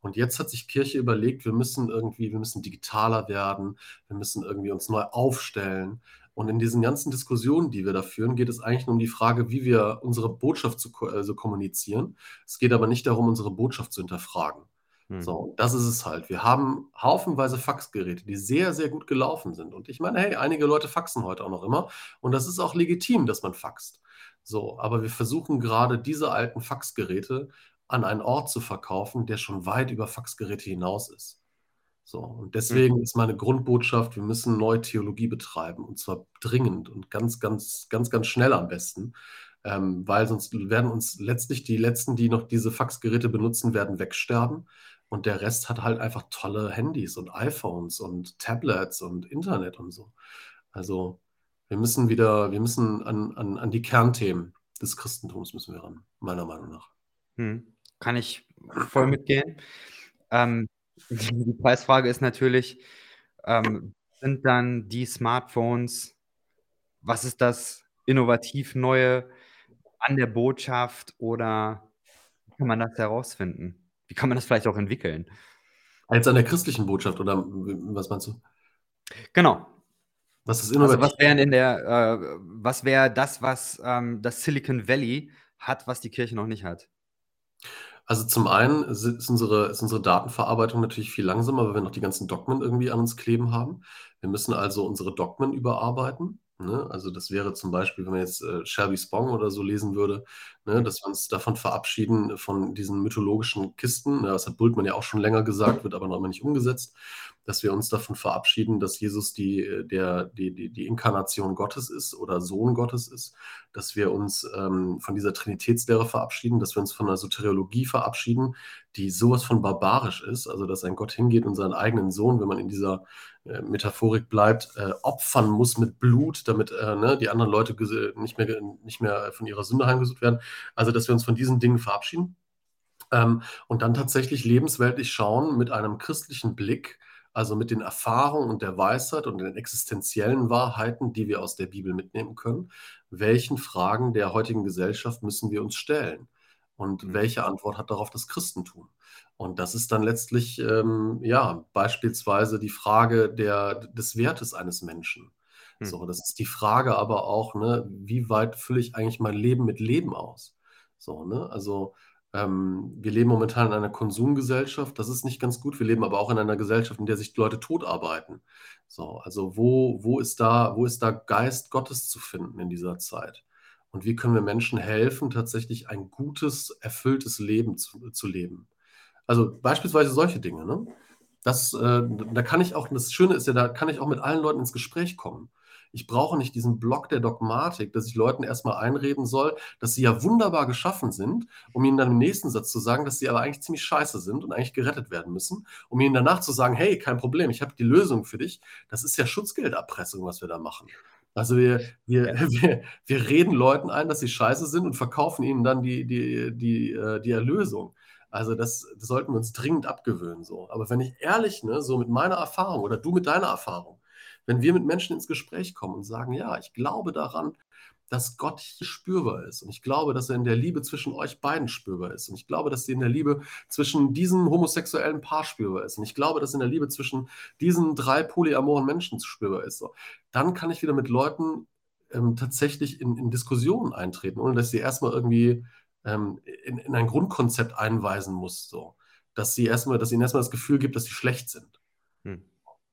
Und jetzt hat sich Kirche überlegt, wir müssen irgendwie, wir müssen digitaler werden, wir müssen irgendwie uns neu aufstellen. Und in diesen ganzen Diskussionen, die wir da führen, geht es eigentlich nur um die Frage, wie wir unsere Botschaft zu, also kommunizieren. Es geht aber nicht darum, unsere Botschaft zu hinterfragen. Hm. So, das ist es halt. Wir haben haufenweise Faxgeräte, die sehr, sehr gut gelaufen sind. Und ich meine, hey, einige Leute faxen heute auch noch immer. Und das ist auch legitim, dass man faxt. So, aber wir versuchen gerade diese alten Faxgeräte an einen Ort zu verkaufen, der schon weit über Faxgeräte hinaus ist. So, und deswegen ist meine Grundbotschaft, wir müssen neue Theologie betreiben und zwar dringend und ganz, ganz, ganz, ganz schnell am besten, ähm, weil sonst werden uns letztlich die Letzten, die noch diese Faxgeräte benutzen, werden wegsterben. und der Rest hat halt einfach tolle Handys und iPhones und Tablets und Internet und so. Also wir müssen wieder, wir müssen an, an, an die Kernthemen des Christentums müssen wir ran, meiner Meinung nach. Hm. Kann ich voll mitgehen. Ähm, die Preisfrage ist natürlich, ähm, sind dann die Smartphones, was ist das innovativ Neue an der Botschaft oder wie kann man das herausfinden? Wie kann man das vielleicht auch entwickeln? Als an der christlichen Botschaft oder was meinst du? Genau. Was ist innovativ? Also was wäre in der, äh, was wäre das, was ähm, das Silicon Valley hat, was die Kirche noch nicht hat? Also zum einen ist unsere, ist unsere Datenverarbeitung natürlich viel langsamer, weil wir noch die ganzen Dogmen irgendwie an uns kleben haben. Wir müssen also unsere Dogmen überarbeiten. Ne? Also das wäre zum Beispiel, wenn man jetzt äh, Shelby Spong oder so lesen würde, ne? dass wir uns davon verabschieden, von diesen mythologischen Kisten. Das hat Bultmann ja auch schon länger gesagt, wird aber noch immer nicht umgesetzt dass wir uns davon verabschieden, dass Jesus die, der, die, die, die Inkarnation Gottes ist oder Sohn Gottes ist, dass wir uns ähm, von dieser Trinitätslehre verabschieden, dass wir uns von der Soteriologie verabschieden, die sowas von barbarisch ist, also dass ein Gott hingeht und seinen eigenen Sohn, wenn man in dieser äh, Metaphorik bleibt, äh, opfern muss mit Blut, damit äh, ne, die anderen Leute nicht mehr, nicht mehr von ihrer Sünde heimgesucht werden. Also dass wir uns von diesen Dingen verabschieden. Ähm, und dann tatsächlich lebensweltlich schauen mit einem christlichen Blick, also mit den Erfahrungen und der Weisheit und den existenziellen Wahrheiten, die wir aus der Bibel mitnehmen können, welchen Fragen der heutigen Gesellschaft müssen wir uns stellen? Und mhm. welche Antwort hat darauf das Christentum? Und das ist dann letztlich, ähm, ja, beispielsweise die Frage der, des Wertes eines Menschen. So, das ist die Frage aber auch, ne, wie weit fülle ich eigentlich mein Leben mit Leben aus? So, ne, also ähm, wir leben momentan in einer Konsumgesellschaft, das ist nicht ganz gut. Wir leben aber auch in einer Gesellschaft, in der sich Leute totarbeiten. So, also wo, wo, ist da, wo ist da Geist Gottes zu finden in dieser Zeit? Und wie können wir Menschen helfen, tatsächlich ein gutes, erfülltes Leben zu, zu leben? Also beispielsweise solche Dinge. Ne? Das, äh, da kann ich auch, das Schöne ist ja, da kann ich auch mit allen Leuten ins Gespräch kommen. Ich brauche nicht diesen Block der Dogmatik, dass ich Leuten erstmal einreden soll, dass sie ja wunderbar geschaffen sind, um ihnen dann im nächsten Satz zu sagen, dass sie aber eigentlich ziemlich scheiße sind und eigentlich gerettet werden müssen, um ihnen danach zu sagen, hey, kein Problem, ich habe die Lösung für dich. Das ist ja Schutzgelderpressung, was wir da machen. Also wir, wir, wir, wir reden Leuten ein, dass sie scheiße sind und verkaufen ihnen dann die, die, die, äh, die Erlösung. Also das, das sollten wir uns dringend abgewöhnen. So. Aber wenn ich ehrlich, ne, so mit meiner Erfahrung oder du mit deiner Erfahrung, wenn wir mit Menschen ins Gespräch kommen und sagen, ja, ich glaube daran, dass Gott hier spürbar ist. Und ich glaube, dass er in der Liebe zwischen euch beiden spürbar ist. Und ich glaube, dass sie in der Liebe zwischen diesem homosexuellen Paar spürbar ist. Und ich glaube, dass in der Liebe zwischen diesen drei polyamoren Menschen spürbar ist. So. Dann kann ich wieder mit Leuten ähm, tatsächlich in, in, Diskussionen eintreten, ohne dass sie erstmal irgendwie ähm, in, in, ein Grundkonzept einweisen muss. So. Dass sie erstmal, dass ihnen erstmal das Gefühl gibt, dass sie schlecht sind.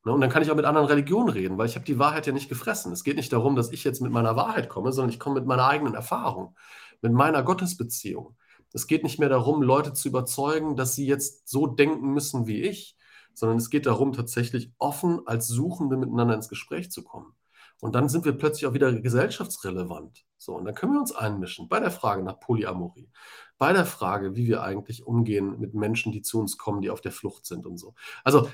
Ne, und dann kann ich auch mit anderen Religionen reden, weil ich habe die Wahrheit ja nicht gefressen. Es geht nicht darum, dass ich jetzt mit meiner Wahrheit komme, sondern ich komme mit meiner eigenen Erfahrung, mit meiner Gottesbeziehung. Es geht nicht mehr darum, Leute zu überzeugen, dass sie jetzt so denken müssen wie ich, sondern es geht darum, tatsächlich offen als Suchende miteinander ins Gespräch zu kommen. Und dann sind wir plötzlich auch wieder gesellschaftsrelevant. So, und dann können wir uns einmischen bei der Frage nach Polyamorie, bei der Frage, wie wir eigentlich umgehen mit Menschen, die zu uns kommen, die auf der Flucht sind und so. Also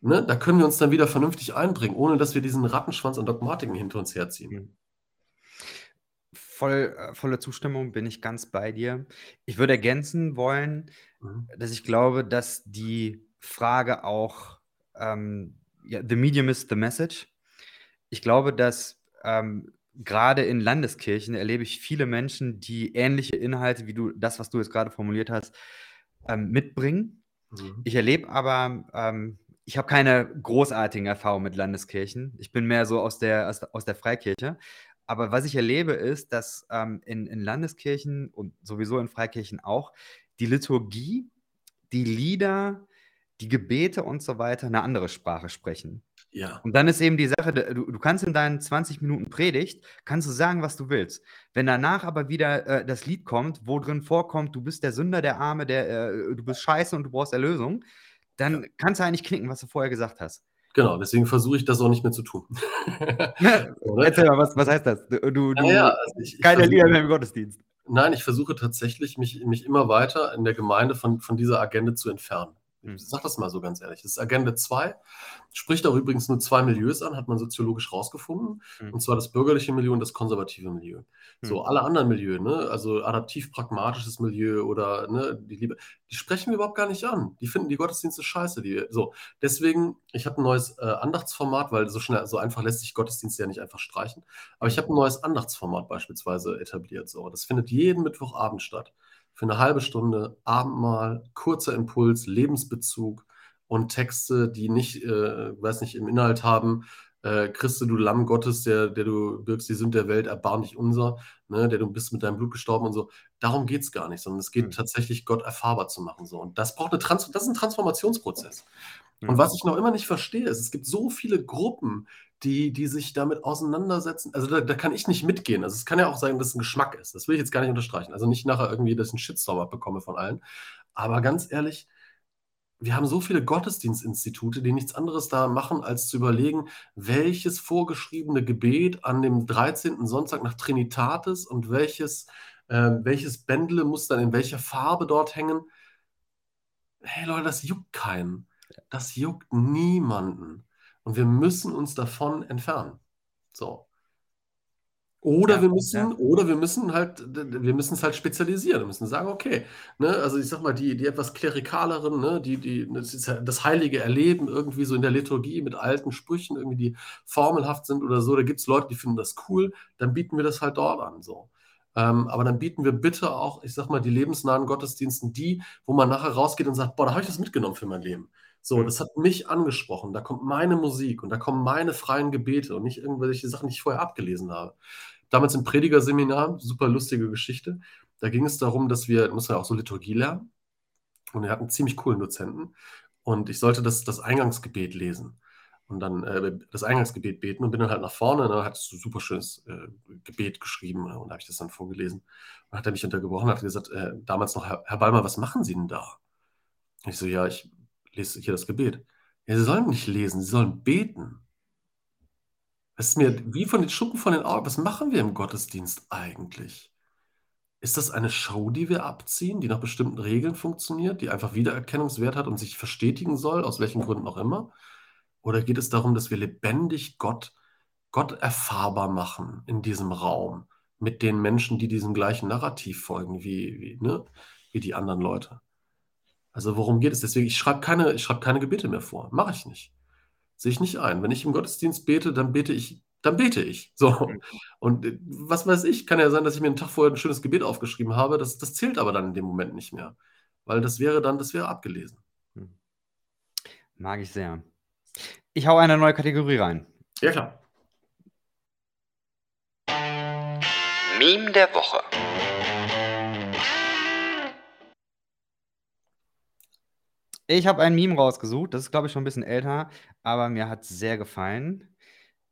Ne, da können wir uns dann wieder vernünftig einbringen, ohne dass wir diesen Rattenschwanz an Dogmatiken hinter uns herziehen. Voll, äh, volle Zustimmung, bin ich ganz bei dir. Ich würde ergänzen wollen, mhm. dass ich glaube, dass die Frage auch, ähm, ja, the medium is the message. Ich glaube, dass ähm, gerade in Landeskirchen erlebe ich viele Menschen, die ähnliche Inhalte, wie du das, was du jetzt gerade formuliert hast, ähm, mitbringen. Mhm. Ich erlebe aber ähm, ich habe keine großartigen Erfahrungen mit Landeskirchen. Ich bin mehr so aus der, aus, der Freikirche. Aber was ich erlebe, ist, dass ähm, in, in Landeskirchen und sowieso in Freikirchen auch die Liturgie, die Lieder, die Gebete und so weiter eine andere Sprache sprechen. Ja. Und dann ist eben die Sache, du, du kannst in deinen 20 Minuten Predigt, kannst du sagen, was du willst. Wenn danach aber wieder äh, das Lied kommt, wo drin vorkommt, du bist der Sünder, der Arme, der, äh, du bist scheiße und du brauchst Erlösung, dann ja. kannst du eigentlich knicken, was du vorher gesagt hast. Genau, deswegen versuche ich das auch nicht mehr zu tun. Erzähl mal, was, was heißt das? Du, du ja, also ich, keine ich Lieder mehr im Gottesdienst. Nein, ich versuche tatsächlich, mich, mich immer weiter in der Gemeinde von, von dieser Agenda zu entfernen. Ich hm. sage das mal so ganz ehrlich. Das ist Agenda 2, spricht auch übrigens nur zwei Milieus an, hat man soziologisch rausgefunden. Mhm. Und zwar das bürgerliche Milieu und das konservative Milieu. Mhm. So, alle anderen Milieu, ne, also adaptiv-pragmatisches Milieu oder ne, die Liebe, die sprechen wir überhaupt gar nicht an. Die finden die Gottesdienste scheiße. Die, so, deswegen, ich habe ein neues äh, Andachtsformat, weil so schnell, so einfach lässt sich Gottesdienste ja nicht einfach streichen. Aber ich habe ein neues Andachtsformat beispielsweise etabliert. So, das findet jeden Mittwochabend statt für eine halbe Stunde Abendmahl, kurzer Impuls, Lebensbezug und Texte, die nicht, äh, weiß nicht, im Inhalt haben, äh, Christe, du Lamm Gottes, der, der du birgst die Sünde der Welt, erbarm dich unser, ne, der du bist mit deinem Blut gestorben und so. Darum geht es gar nicht, sondern es geht mhm. tatsächlich, Gott erfahrbar zu machen. So. Und das braucht eine Trans das ist ein Transformationsprozess. Mhm. Und was ich noch immer nicht verstehe, ist, es gibt so viele Gruppen, die, die sich damit auseinandersetzen. Also da, da, kann ich nicht mitgehen. Also es kann ja auch sein, dass es ein Geschmack ist. Das will ich jetzt gar nicht unterstreichen. Also nicht nachher irgendwie, dass ich einen Shitstorm abbekomme von allen. Aber ganz ehrlich, wir haben so viele Gottesdienstinstitute, die nichts anderes da machen, als zu überlegen, welches vorgeschriebene Gebet an dem 13. Sonntag nach Trinitatis und welches, äh, welches Bändle muss dann in welcher Farbe dort hängen. Hey Leute, das juckt keinen. Das juckt niemanden. Und wir müssen uns davon entfernen. So. Oder ja, wir müssen, ja. oder wir müssen halt, wir müssen es halt spezialisieren. Wir müssen sagen, okay, ne, also ich sag mal, die, die etwas klerikaleren, ne, die, die, das, heilige Erleben irgendwie so in der Liturgie mit alten Sprüchen, irgendwie, die formelhaft sind oder so, da gibt es Leute, die finden das cool, dann bieten wir das halt dort an. So. Ähm, aber dann bieten wir bitte auch, ich sag mal, die lebensnahen Gottesdiensten, die, wo man nachher rausgeht und sagt, boah, da habe ich das mitgenommen für mein Leben. So, das hat mich angesprochen. Da kommt meine Musik und da kommen meine freien Gebete und nicht irgendwelche Sachen, die ich vorher abgelesen habe. Damals im Predigerseminar, super lustige Geschichte. Da ging es darum, dass wir, muss ja auch so Liturgie lernen. Und wir hatten einen ziemlich coolen Dozenten. Und ich sollte das, das Eingangsgebet lesen. Und dann äh, das Eingangsgebet beten und bin dann halt nach vorne. Und dann hat es ein super schönes äh, Gebet geschrieben. Und da habe ich das dann vorgelesen. Und hat er mich untergebrochen und hat gesagt, äh, damals noch, Herr, Ballmer, was machen Sie denn da? ich so, ja, ich lese hier das Gebet. Ja, sie sollen nicht lesen, sie sollen beten. Es ist mir wie von den Schuppen von den Augen. Was machen wir im Gottesdienst eigentlich? Ist das eine Show, die wir abziehen, die nach bestimmten Regeln funktioniert, die einfach Wiedererkennungswert hat und sich verstetigen soll, aus welchen Gründen auch immer? Oder geht es darum, dass wir lebendig Gott, Gott erfahrbar machen in diesem Raum mit den Menschen, die diesem gleichen Narrativ folgen wie, wie, ne, wie die anderen Leute? Also worum geht es? Deswegen, ich schreibe keine, schreib keine Gebete mehr vor. Mache ich nicht. Sehe ich nicht ein. Wenn ich im Gottesdienst bete, dann bete ich, dann bete ich. So. Mhm. Und äh, was weiß ich, kann ja sein, dass ich mir einen Tag vorher ein schönes Gebet aufgeschrieben habe. Das, das zählt aber dann in dem Moment nicht mehr. Weil das wäre dann, das wäre abgelesen. Hm. Mag ich sehr. Ich hau eine neue Kategorie rein. Ja, klar. Meme der Woche. Ich habe ein Meme rausgesucht. Das ist, glaube ich, schon ein bisschen älter, aber mir hat es sehr gefallen.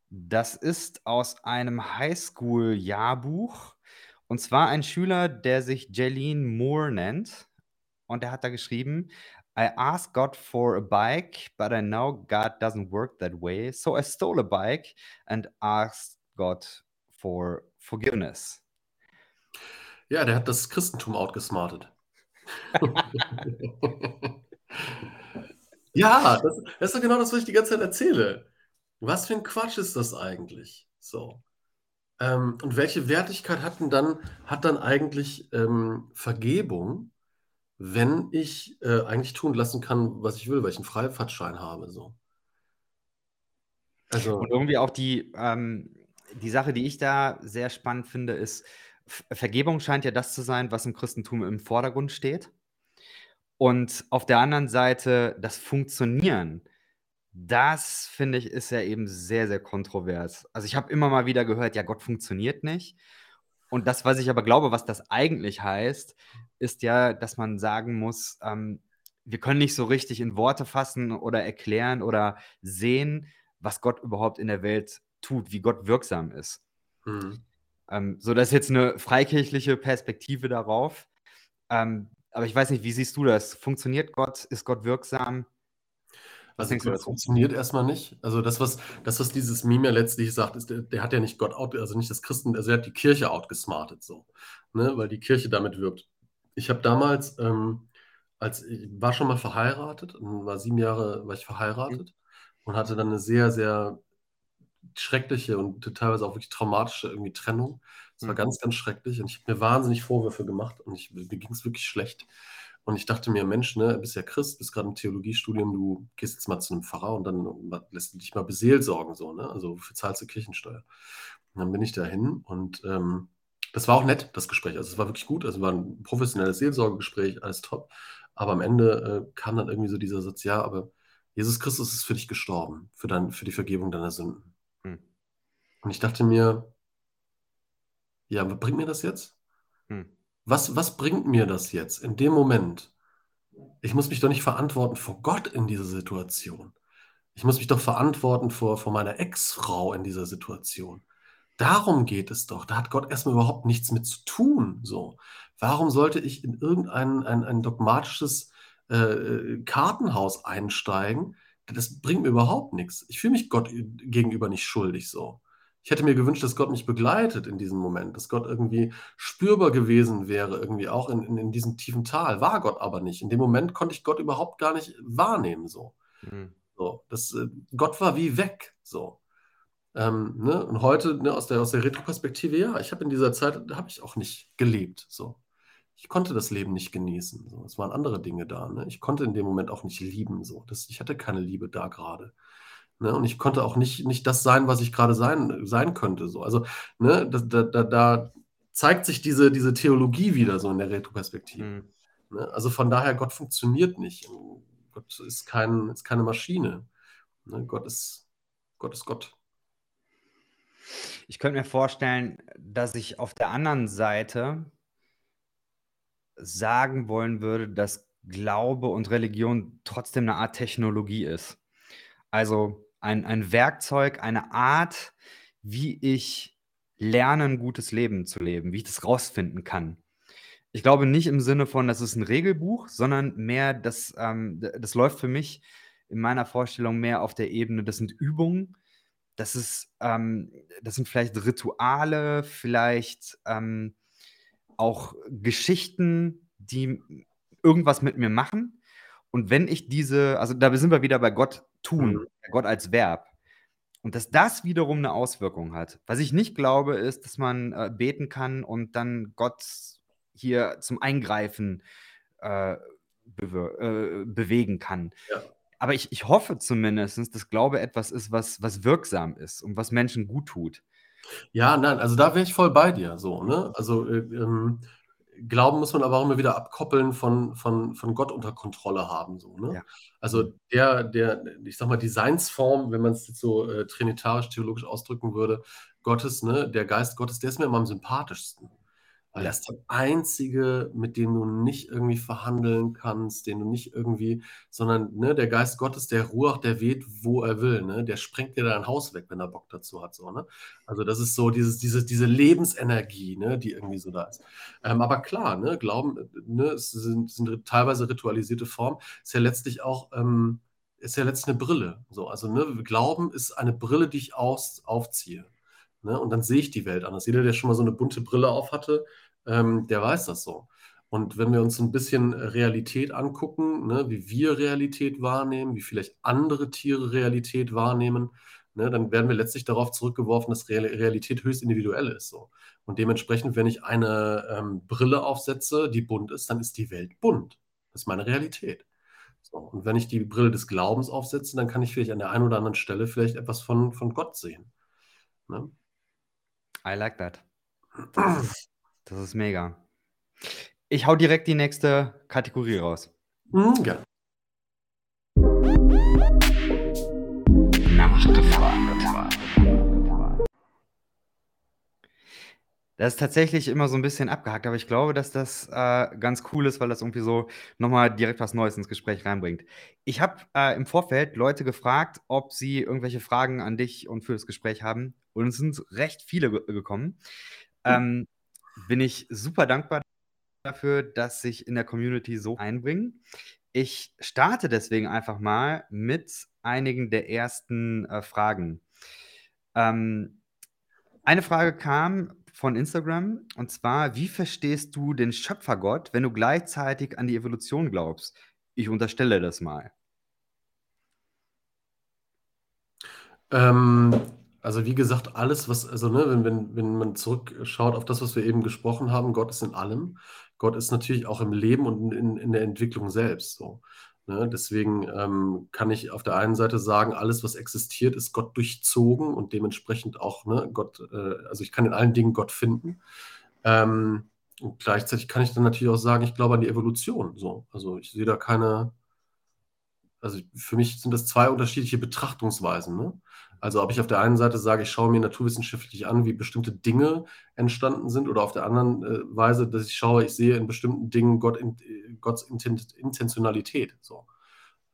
Das ist aus einem Highschool-Jahrbuch. Und zwar ein Schüler, der sich Jaleen Moore nennt. Und der hat da geschrieben: I asked God for a bike, but I know God doesn't work that way. So I stole a bike and asked God for forgiveness. Ja, der hat das Christentum outgesmartet. Ja, das, das ist doch genau das, was ich die ganze Zeit erzähle. Was für ein Quatsch ist das eigentlich? So. Ähm, und welche Wertigkeit hat denn dann, hat dann eigentlich ähm, Vergebung, wenn ich äh, eigentlich tun lassen kann, was ich will, weil ich einen Freifahrtschein habe? So. Also, und irgendwie auch die, ähm, die Sache, die ich da sehr spannend finde, ist, Vergebung scheint ja das zu sein, was im Christentum im Vordergrund steht. Und auf der anderen Seite das Funktionieren, das finde ich, ist ja eben sehr, sehr kontrovers. Also ich habe immer mal wieder gehört, ja, Gott funktioniert nicht. Und das, was ich aber glaube, was das eigentlich heißt, ist ja, dass man sagen muss, ähm, wir können nicht so richtig in Worte fassen oder erklären oder sehen, was Gott überhaupt in der Welt tut, wie Gott wirksam ist. Mhm. Ähm, so, das ist jetzt eine freikirchliche Perspektive darauf. Ähm, aber ich weiß nicht, wie siehst du das? Funktioniert Gott? Ist Gott wirksam? Was also das funktioniert erstmal nicht. Also das, was, das, was dieses Meme ja letztlich sagt, ist, der, der, hat ja nicht Gott out, also nicht das Christen, also er hat die Kirche outgesmartet so, ne, weil die Kirche damit wirkt. Ich habe damals ähm, als ich war schon mal verheiratet, war sieben Jahre war ich Mhm. verheiratet und hatte dann eine sehr, sehr schreckliche und teilweise auch wirklich traumatische irgendwie Trennung. Es war Mhm. ganz, ganz schrecklich und ich habe mir wahnsinnig Vorwürfe gemacht und ich, mir ging es wirklich schlecht. Und ich dachte mir, Mensch, ne, bist ja Christ, bist gerade im Theologiestudium, du gehst jetzt mal zu einem Pfarrer und dann lässt du dich mal beseelsorgen, so, ne? Also wofür zahlst du Kirchensteuer? Und dann bin ich dahin und ähm, das war auch nett, das Gespräch. Also es war wirklich gut, also es war ein professionelles Seelsorgegespräch, alles top. Aber am Ende äh, kam dann irgendwie so dieser Satz, ja, aber Jesus Christus ist für dich gestorben, für, dein, für die Vergebung deiner Sünden. Hm. Und ich dachte mir, ja, was bringt mir das jetzt? Hm. Was, was bringt mir das jetzt in dem Moment? Ich muss mich doch nicht verantworten vor Gott in dieser Situation. Ich muss mich doch verantworten vor, vor meiner Ex-Frau in dieser Situation. Darum geht es doch. Da hat Gott erstmal überhaupt nichts mit zu tun. So. Warum sollte ich in irgendein ein, ein dogmatisches äh, Kartenhaus einsteigen? Das bringt mir überhaupt nichts. Ich fühle mich Gott gegenüber nicht schuldig so. Ich hätte mir gewünscht, dass Gott mich begleitet in diesem Moment, dass Gott irgendwie spürbar gewesen wäre, irgendwie auch in, in, in diesem tiefen Tal. War Gott aber nicht. In dem Moment konnte ich Gott überhaupt gar nicht wahrnehmen. So. Hm. So, das, äh, Gott war wie weg. So. Ähm, ne? Und heute ne, aus der, aus der Retroperspektive, ja, ich habe in dieser Zeit, da habe ich auch nicht gelebt. So. Ich konnte das Leben nicht genießen. So. Es waren andere Dinge da. Ne? Ich konnte in dem Moment auch nicht lieben. So. Das, ich hatte keine Liebe da gerade. Ne? Und ich konnte auch nicht, nicht das sein, was ich gerade sein, sein könnte. So. Also ne, da, da, da, zeigt sich diese, diese Theologie wieder so in der Retroperspektive. Hm. Ne? Also von daher, Gott funktioniert nicht. Gott ist, kein, ist keine Maschine. Ne? Gott, ist, Gott ist Gott. Ich könnte mir vorstellen, dass ich auf der anderen Seite sagen wollen würde, dass Glaube und Religion trotzdem eine Art Technologie ist. Also ein, ein Werkzeug, eine Art, wie ich lerne, ein gutes Leben zu leben, wie ich das rausfinden kann. Ich glaube nicht im Sinne von, das ist ein Regelbuch, sondern mehr, das, ähm, das läuft für mich in meiner Vorstellung mehr auf der Ebene, das sind Übungen, das, ist, ähm, das sind vielleicht Rituale, vielleicht ähm, auch Geschichten, die irgendwas mit mir machen. Und wenn ich diese, also da sind wir wieder bei Gott tun, Mhm. Gott als Verb. Und dass das wiederum eine Auswirkung hat. Was ich nicht glaube, ist, dass man äh, beten kann und dann Gott hier zum Eingreifen äh, bewe äh, bewegen kann. Ja. Aber ich, ich hoffe zumindest, dass Glaube etwas ist, was, was wirksam ist und was Menschen gut tut. Ja, nein, also da wäre ich voll bei dir. So, ne? Also äh, ähm, Glauben muss man aber auch immer wieder abkoppeln von, von, von Gott unter Kontrolle haben. So, ne? Ja. Also der, der, ich sag mal, die Seinsform, wenn man es jetzt so äh, trinitarisch, theologisch ausdrücken würde, Gottes, ne, der Geist Gottes, der ist mir immer am sympathischsten. Weil das ist der einzige, mit dem du nicht irgendwie verhandeln kannst, den du nicht irgendwie, sondern ne, der Geist Gottes, der Ruach, der weht, wo er will, ne? Der sprengt dir dein Haus weg, wenn er Bock dazu hat. So, ne? Also das ist so dieses, diese, diese Lebensenergie, ne, die irgendwie so da ist. Ähm, aber klar, ne, Glauben, ne, es sind, sind teilweise ritualisierte Formen, ist ja letztlich auch, ähm, ist ja letztlich eine Brille. So, also ne, Glauben ist eine Brille, die ich aus, aufziehe. Ne? Und dann sehe ich die Welt anders. Jeder, der schon mal so eine bunte Brille auf hatte, ähm, der weiß das so. Und wenn wir uns ein bisschen Realität angucken, ne, wie wir Realität wahrnehmen, wie vielleicht andere Tiere Realität wahrnehmen, ne, dann werden wir letztlich darauf zurückgeworfen, dass Real Realität höchst individuell ist. So. Und dementsprechend, wenn ich eine ähm, Brille aufsetze, die bunt ist, dann ist die Welt bunt. Das ist meine Realität. So. Und wenn ich die Brille des Glaubens aufsetze, dann kann ich vielleicht an der einen oder anderen Stelle vielleicht etwas von, von Gott sehen. Ne? I like that. Das ist, mega. Ich hau direkt die nächste Kategorie raus. Mhm, gerne. Nachgefragt. Das ist tatsächlich immer so ein bisschen abgehackt, aber ich glaube, dass das äh, ganz cool ist, weil das irgendwie so nochmal direkt was Neues ins Gespräch reinbringt. Ich habe äh, im Vorfeld Leute gefragt, ob sie irgendwelche Fragen an dich und für das Gespräch haben. Und es sind recht viele ge gekommen. Ähm, bin ich super dankbar dafür, dass sich in der Community so einbringen. Ich starte deswegen einfach mal mit einigen der ersten äh, Fragen. Ähm, eine Frage kam von Instagram. Und zwar, wie verstehst du den Schöpfergott, wenn du gleichzeitig an die Evolution glaubst? Ich unterstelle das mal. Ähm, also wie gesagt, alles, was, also ne, wenn, wenn, wenn man zurückschaut auf das, was wir eben gesprochen haben, Gott ist in allem. Gott ist natürlich auch im Leben und in, in der Entwicklung selbst. So. Ne? Deswegen ähm, kann ich auf der einen Seite sagen, alles, was existiert, ist Gott durchzogen und dementsprechend auch ne, Gott, äh, also ich kann in allen Dingen Gott finden. Ähm, und gleichzeitig kann ich dann natürlich auch sagen, ich glaube an die Evolution. So. Also ich sehe da keine, also für mich sind das zwei unterschiedliche Betrachtungsweisen. Ne? Also ob ich auf der einen Seite sage, ich schaue mir naturwissenschaftlich an, wie bestimmte Dinge entstanden sind, oder auf der anderen äh, Weise, dass ich schaue, ich sehe in bestimmten Dingen Gott in, Gottes Intentionalität. So.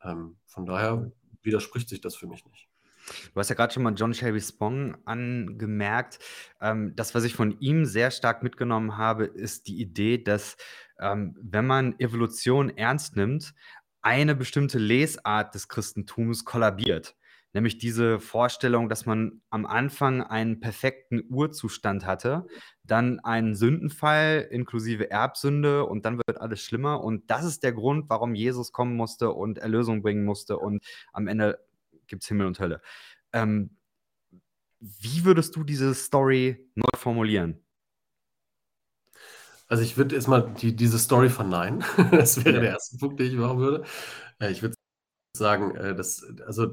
Ähm, von daher widerspricht sich das für mich nicht. Du hast ja gerade schon mal John Shelby Spong angemerkt. Ähm, das, was ich von ihm sehr stark mitgenommen habe, ist die Idee, dass ähm, wenn man Evolution ernst nimmt, eine bestimmte Lesart des Christentums kollabiert. Nämlich diese Vorstellung, dass man am Anfang einen perfekten Urzustand hatte, dann einen Sündenfall inklusive Erbsünde und dann wird alles schlimmer. Und das ist der Grund, warum Jesus kommen musste und Erlösung bringen musste und am Ende gibt es Himmel und Hölle. Ähm, wie würdest du diese Story neu formulieren? Also ich würde erstmal die, diese Story verneinen. Das wäre ja. der erste Punkt, den ich machen würde. Äh, ich würde sagen, äh, dass, also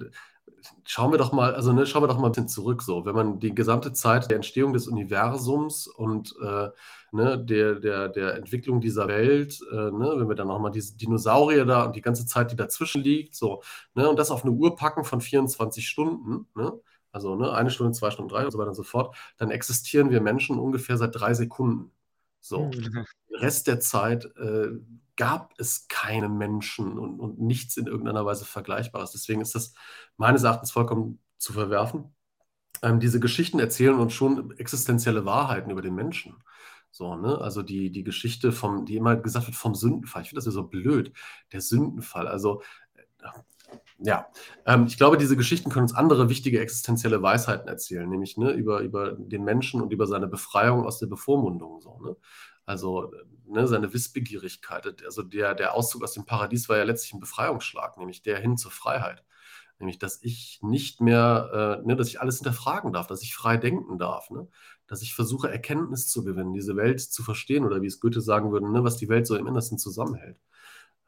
schauen wir doch mal, also ne, schauen wir doch mal ein bisschen zurück. So, wenn man die gesamte Zeit der Entstehung des Universums und äh, ne, der, der, der Entwicklung dieser Welt, äh, ne, wenn wir dann nochmal diese Dinosaurier da und die ganze Zeit, die dazwischen liegt, so, ne, und das auf eine Uhr packen von 24 Stunden, ne, also ne, eine Stunde, zwei Stunden, drei und so weiter und so fort, dann existieren wir Menschen ungefähr seit drei Sekunden. So. Mhm. Den Rest der Zeit äh, gab es keine Menschen und, und nichts in irgendeiner Weise Vergleichbares. Deswegen ist das meines Erachtens vollkommen zu verwerfen. Ähm, diese Geschichten erzählen uns schon existenzielle Wahrheiten über den Menschen. So, ne? Also die, die Geschichte vom, die immer gesagt wird vom Sündenfall. Ich finde das ja so blöd. Der Sündenfall. Also, äh, ja, ähm, ich glaube, diese Geschichten können uns andere wichtige existenzielle Weisheiten erzählen, nämlich ne, über, über den Menschen und über seine Befreiung aus der Bevormundung. So, ne? Also ne, seine Wissbegierigkeit. Also der, der Auszug aus dem Paradies war ja letztlich ein Befreiungsschlag, nämlich der hin zur Freiheit. Nämlich, dass ich nicht mehr, äh, ne, dass ich alles hinterfragen darf, dass ich frei denken darf, ne? dass ich versuche, Erkenntnis zu gewinnen, diese Welt zu verstehen oder wie es Goethe sagen würde, ne, was die Welt so im Innersten zusammenhält.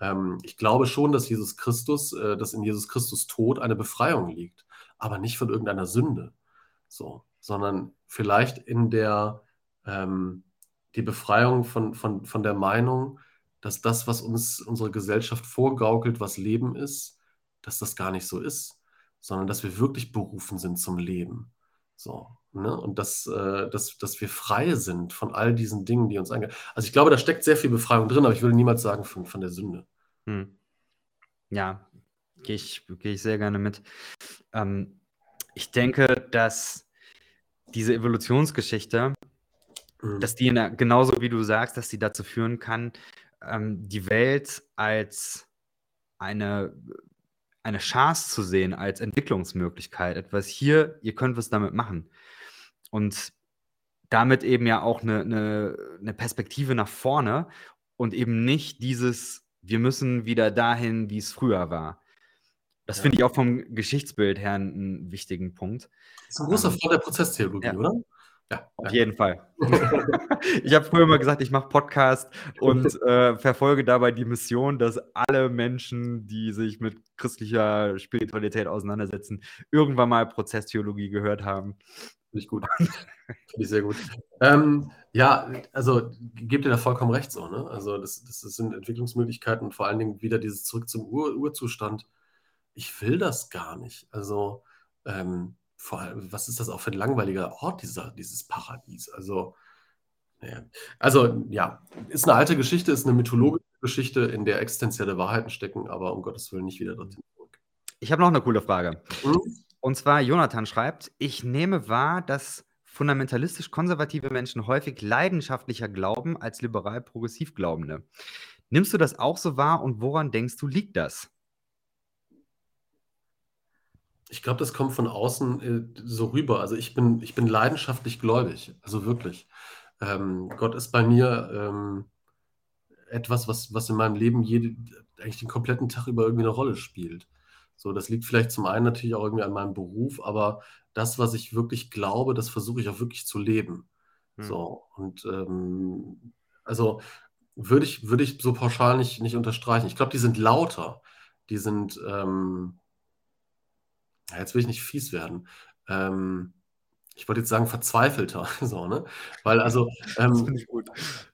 Ähm, ich glaube schon, dass Jesus Christus, äh, dass in Jesus Christus Tod eine Befreiung liegt, aber nicht von irgendeiner Sünde, so, sondern vielleicht in der ähm, die Befreiung von, von, von der Meinung, dass das, was uns unsere Gesellschaft vorgaukelt, was Leben ist, dass das gar nicht so ist, sondern dass wir wirklich berufen sind zum Leben. So, ne? Und dass, äh, dass, dass wir frei sind von all diesen Dingen, die uns angehen. Also ich glaube, da steckt sehr viel Befreiung drin, aber ich will niemals sagen von, von der Sünde. Hm. Ja, gehe ich, geh ich sehr gerne mit. Ähm, ich denke, dass diese Evolutionsgeschichte Mhm. Dass die der, genauso wie du sagst, dass die dazu führen kann, ähm, die Welt als eine, eine Chance zu sehen, als Entwicklungsmöglichkeit. Etwas hier, ihr könnt was damit machen. Und damit eben ja auch eine, eine, eine Perspektive nach vorne und eben nicht dieses, wir müssen wieder dahin, wie es früher war. Das ja. finde ich auch vom Geschichtsbild her einen wichtigen Punkt. Das ist ein großer ähm, Freund der Prozesstheologie, ja. oder? Ja, auf jeden Fall. ich habe früher mal gesagt, ich mache Podcast und äh, verfolge dabei die Mission, dass alle Menschen, die sich mit christlicher Spiritualität auseinandersetzen, irgendwann mal Prozesstheologie gehört haben. Finde ich gut. Finde ich sehr gut. Ähm, ja, also gebt ihr da vollkommen recht so. Ne? Also das, das, sind Entwicklungsmöglichkeiten und vor allen Dingen wieder dieses Zurück zum Ur Urzustand. Ich will das gar nicht. Also ähm, vor allem, was ist das auch für ein langweiliger Ort, dieser, dieses Paradies? Also, ja. also, ja, ist eine alte Geschichte, ist eine mythologische Geschichte, in der existenzielle Wahrheiten stecken, aber um Gottes Willen nicht wieder dorthin zurück. Ich habe noch eine coole Frage. Mhm. Und zwar, Jonathan schreibt, ich nehme wahr, dass fundamentalistisch konservative Menschen häufig leidenschaftlicher glauben als liberal-progressiv Glaubende. Nimmst du das auch so wahr und woran denkst du, liegt das? Ich glaube, das kommt von außen äh, so rüber. Also ich bin, ich bin leidenschaftlich gläubig, also wirklich. Ähm, Gott ist bei mir ähm, etwas, was, was in meinem Leben jede, eigentlich den kompletten Tag über irgendwie eine Rolle spielt. So, das liegt vielleicht zum einen natürlich auch irgendwie an meinem Beruf, aber das, was ich wirklich glaube, das versuche ich auch wirklich zu leben. Hm. So, und ähm, also würde ich, würde ich so pauschal nicht, nicht unterstreichen. Ich glaube, die sind lauter. Die sind, ähm, jetzt will ich nicht fies werden. Ähm, ich wollte jetzt sagen, verzweifelter. So, ne? Weil also. Ähm, das finde ich gut.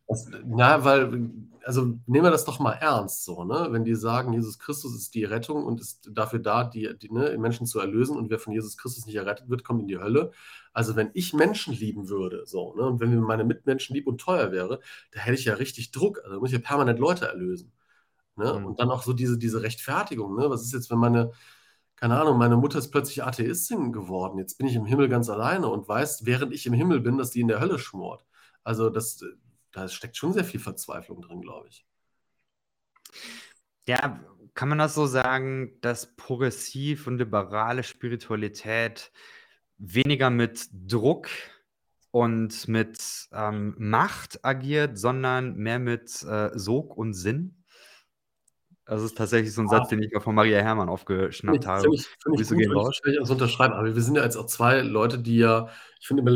Das, na, weil, also nehmen wir das doch mal ernst, so, ne? Wenn die sagen, Jesus Christus ist die Rettung und ist dafür da, die, die ne, Menschen zu erlösen und wer von Jesus Christus nicht errettet wird, kommt in die Hölle. Also wenn ich Menschen lieben würde, so, ne? Und wenn mir meine Mitmenschen lieb und teuer wäre, da hätte ich ja richtig Druck. Also muss ich ja permanent Leute erlösen. Ne? Mhm. Und dann auch so diese, diese Rechtfertigung, ne? Was ist jetzt, wenn meine keine Ahnung, meine Mutter ist plötzlich Atheistin geworden. Jetzt bin ich im Himmel ganz alleine und weiß, während ich im Himmel bin, dass die in der Hölle schmort. Also das, da steckt schon sehr viel Verzweiflung drin, glaube ich. Ja, kann man das so sagen, dass progressiv und liberale Spiritualität weniger mit Druck und mit ähm, Macht agiert, sondern mehr mit äh, Sog und Sinn? Das ist tatsächlich so ein Satz, den ich auch von Maria Herrmann aufgeschnappt habe. Ich, find ich gut, gehen raus. Ich das unterschreiben. Aber wir sind ja jetzt auch zwei Leute, die ja, ich finde immer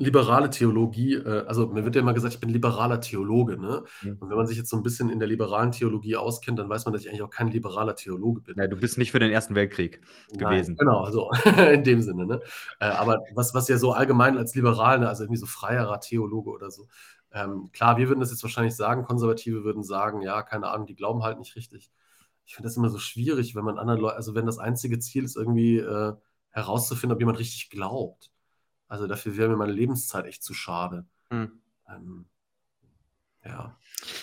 liberale Theologie, äh, also mir wird ja immer gesagt, ich bin liberaler Theologe. Ne? Mhm. Und wenn man sich jetzt so ein bisschen in der liberalen Theologie auskennt, dann weiß man, dass ich eigentlich auch kein liberaler Theologe bin. Ja, du bist nicht für den Ersten Weltkrieg Nein, gewesen. Genau, also in dem Sinne. Ne? Äh, aber was, was ja so allgemein als liberal, ne, also irgendwie so freierer Theologe oder so, ähm, klar, wir würden das jetzt wahrscheinlich sagen, Konservative würden sagen, ja, keine Ahnung, die glauben halt nicht richtig. Ich finde das immer so schwierig, wenn man anderen Leuten, also wenn das einzige Ziel ist, irgendwie äh, herauszufinden, ob jemand richtig glaubt. Also dafür wäre mir meine Lebenszeit echt zu schade. Hm. Ähm, ja.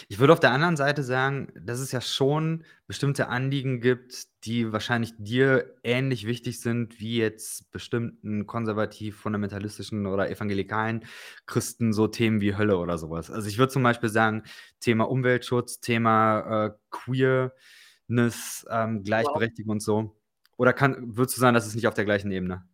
Ich würde auf der anderen Seite sagen, dass es ja schon bestimmte Anliegen gibt, die wahrscheinlich dir ähnlich wichtig sind wie jetzt bestimmten konservativ-fundamentalistischen oder evangelikalen Christen, so Themen wie Hölle oder sowas. Also ich würde zum Beispiel sagen, Thema Umweltschutz, Thema äh, Queerness, ähm, Gleichberechtigung und so. Oder kann, würdest du sagen, das ist nicht auf der gleichen Ebene?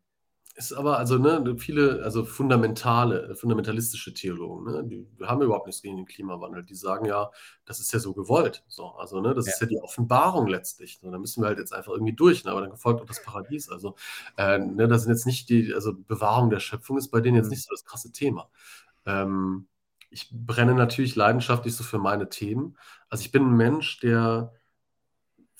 Ist aber, also, ne, viele, also fundamentale, fundamentalistische Theologen, ne, die haben überhaupt nichts gegen den Klimawandel. Die sagen ja, das ist ja so gewollt. So, also, ne, das ja. ist ja die Offenbarung letztlich. So, da müssen wir halt jetzt einfach irgendwie durch, ne, aber dann folgt auch das Paradies. Also, äh, ne, das sind jetzt nicht die, also Bewahrung der Schöpfung ist bei denen jetzt mhm. nicht so das krasse Thema. Ähm, ich brenne natürlich leidenschaftlich so für meine Themen. Also ich bin ein Mensch, der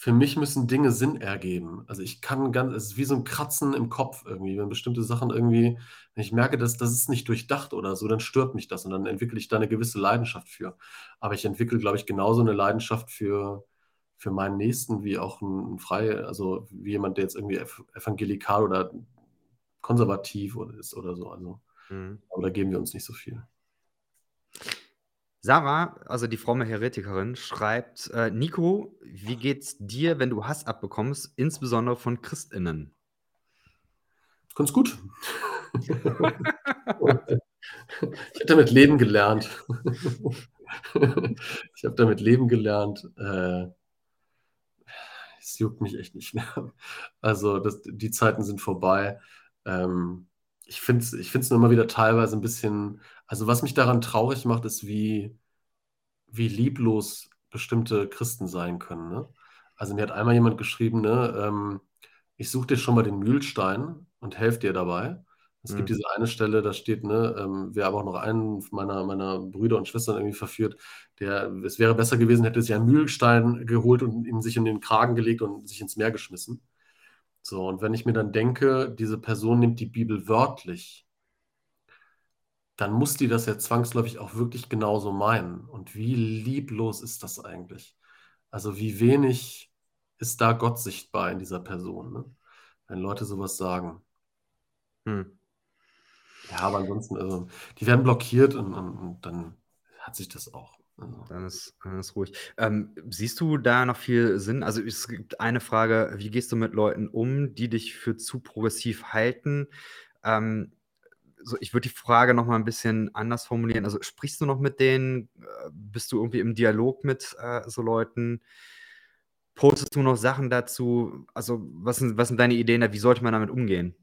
für mich müssen Dinge Sinn ergeben. Also ich kann ganz, es ist wie so ein Kratzen im Kopf irgendwie, wenn bestimmte Sachen irgendwie, wenn ich merke, dass das ist nicht durchdacht oder so, dann stört mich das und dann entwickle ich da eine gewisse Leidenschaft für. Aber ich entwickle, glaube ich, genauso eine Leidenschaft für, für meinen Nächsten wie auch ein, ein Freie, also wie jemand, der jetzt irgendwie evangelikal oder konservativ oder ist oder so. Also, mhm. da geben wir uns nicht so viel. Sarah, also die fromme Heretikerin, schreibt: äh, Nico, wie geht's dir, wenn du Hass abbekommst, insbesondere von ChristInnen? Ganz gut. ich habe damit leben gelernt. ich habe damit leben gelernt. Äh, es juckt mich echt nicht mehr. Also das, die Zeiten sind vorbei. Ähm, ich finde es ich nur immer wieder teilweise ein bisschen, also was mich daran traurig macht, ist, wie, wie lieblos bestimmte Christen sein können. Ne? Also mir hat einmal jemand geschrieben, ne, ähm, ich suche dir schon mal den Mühlstein und helfe dir dabei. Es mhm. gibt diese eine Stelle, da steht, ne, ähm, wer aber auch noch einen meiner, meiner Brüder und Schwestern irgendwie verführt, der, es wäre besser gewesen, hätte sich einen Mühlstein geholt und ihn sich in den Kragen gelegt und sich ins Meer geschmissen. So, und wenn ich mir dann denke, diese Person nimmt die Bibel wörtlich, dann muss die das ja zwangsläufig auch wirklich genauso meinen. Und wie lieblos ist das eigentlich? Also wie wenig ist da Gott sichtbar in dieser Person, ne? wenn Leute sowas sagen. Hm. Ja, aber ansonsten, also, die werden blockiert und, und, und dann hat sich das auch. Also. Dann ist, dann ist ruhig. Ähm, siehst du da noch viel Sinn? Also es gibt eine Frage, wie gehst du mit Leuten um, die dich für zu progressiv halten? Ähm, so, ich würde die Frage noch mal ein bisschen anders formulieren. Also sprichst du noch mit denen? Äh, bist du irgendwie im Dialog mit äh, so Leuten? postest du noch Sachen dazu? Also, was sind, was sind deine Ideen da? Wie sollte man damit umgehen?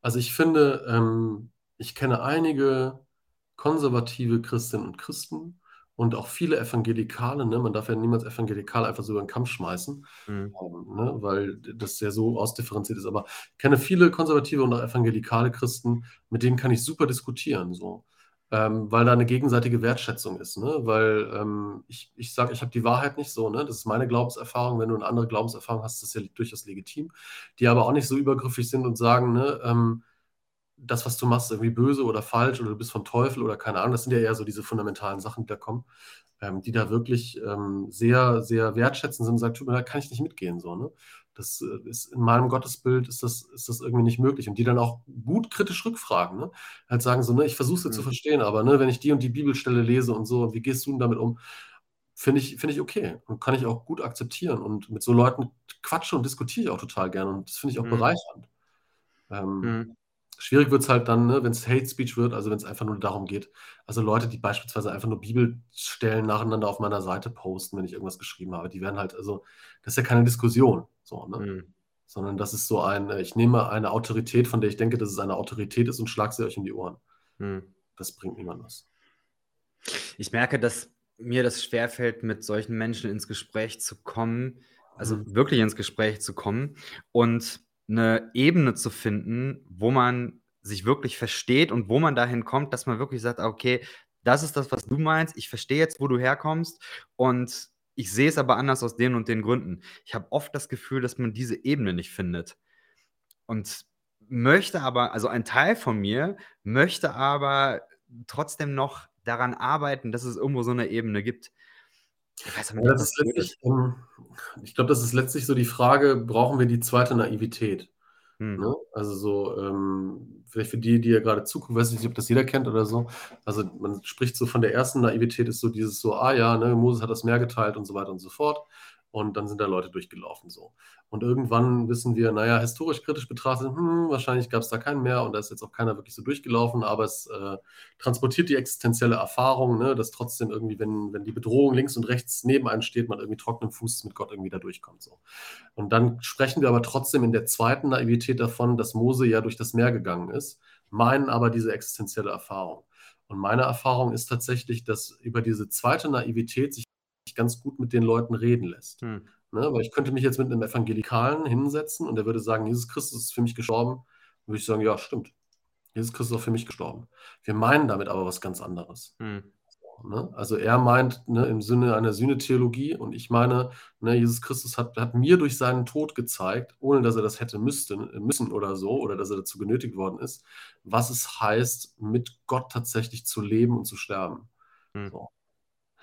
Also ich finde, ähm, ich kenne einige konservative Christinnen und Christen und auch viele Evangelikale, ne? man darf ja niemals evangelikal einfach so über den Kamm schmeißen, mhm. ähm, ne? weil das ja so ausdifferenziert ist. Aber ich kenne viele konservative und auch evangelikale Christen, mit denen kann ich super diskutieren. So ähm, weil da eine gegenseitige Wertschätzung ist. Ne? Weil ähm, ich, ich sage, ich habe die Wahrheit nicht so, ne? das ist meine Glaubenserfahrung. Wenn du eine andere Glaubenserfahrung hast, ist das ja durchaus legitim. Die aber auch nicht so übergriffig sind und sagen, ne, ähm, das, was du machst, ist irgendwie böse oder falsch oder du bist vom Teufel oder keine Ahnung. Das sind ja eher so diese fundamentalen Sachen, die da kommen, ähm, die da wirklich ähm, sehr, sehr wertschätzend sind und sagen, tut mir leid, kann ich nicht mitgehen. So, ne? Das äh, ist in meinem Gottesbild ist das, ist das irgendwie nicht möglich. Und die dann auch gut kritisch rückfragen. Ne? Halt sagen so, ne, ich versuche es ja mhm. zu verstehen, aber ne, wenn ich die und die Bibelstelle lese und so, wie gehst du denn damit um? Finde ich, find ich okay und kann ich auch gut akzeptieren. Und mit so Leuten quatsche und diskutiere ich auch total gerne. Und das finde ich auch mhm. bereichernd. Ähm, mhm. Schwierig wird es halt dann, ne, wenn es Hate Speech wird, also wenn es einfach nur darum geht. Also Leute, die beispielsweise einfach nur Bibelstellen nacheinander auf meiner Seite posten, wenn ich irgendwas geschrieben habe, die werden halt, also, das ist ja keine Diskussion, so, ne? Mhm. Sondern das ist so ein, äh, ich nehme eine Autorität, von der ich denke, dass es eine Autorität ist und schlage sie euch in die Ohren. Mhm. Das bringt niemand was. Ich merke, dass mir das schwerfällt, mit solchen Menschen ins Gespräch zu kommen, also mhm. wirklich ins Gespräch zu kommen und eine Ebene zu finden, wo man sich wirklich versteht und wo man dahin kommt, dass man wirklich sagt, okay, das ist das, was du meinst, ich verstehe jetzt, wo du herkommst und ich sehe es aber anders aus den und den Gründen. Ich habe oft das Gefühl, dass man diese Ebene nicht findet. Und möchte aber, also ein Teil von mir möchte aber trotzdem noch daran arbeiten, dass es irgendwo so eine Ebene gibt. Ich, weiß ja, das ist ähm, ich glaube, das ist letztlich so die Frage, brauchen wir die zweite Naivität? Hm. Ne? Also so, ähm, vielleicht für die, die ja gerade zugucken, weiß ich nicht, ob das jeder kennt oder so. Also man spricht so von der ersten Naivität, ist so dieses so, ah ja, ne, Moses hat das Meer geteilt und so weiter und so fort und dann sind da Leute durchgelaufen so. Und irgendwann wissen wir, naja, historisch kritisch betrachtet, hm, wahrscheinlich gab es da keinen mehr und da ist jetzt auch keiner wirklich so durchgelaufen, aber es äh, transportiert die existenzielle Erfahrung, ne, dass trotzdem irgendwie, wenn, wenn die Bedrohung links und rechts neben einem steht, man irgendwie trockenen Fußes mit Gott irgendwie da durchkommt. So. Und dann sprechen wir aber trotzdem in der zweiten Naivität davon, dass Mose ja durch das Meer gegangen ist, meinen aber diese existenzielle Erfahrung. Und meine Erfahrung ist tatsächlich, dass über diese zweite Naivität sich ganz gut mit den Leuten reden lässt. Hm. Ne, weil ich könnte mich jetzt mit einem Evangelikalen hinsetzen und der würde sagen, Jesus Christus ist für mich gestorben. Dann würde ich sagen, ja, stimmt. Jesus Christus ist auch für mich gestorben. Wir meinen damit aber was ganz anderes. Hm. Ne? Also er meint ne, im Sinne einer Sühnetheologie und ich meine, ne, Jesus Christus hat, hat, mir durch seinen Tod gezeigt, ohne dass er das hätte müsste, müssen oder so, oder dass er dazu genötigt worden ist, was es heißt, mit Gott tatsächlich zu leben und zu sterben. Hm. So.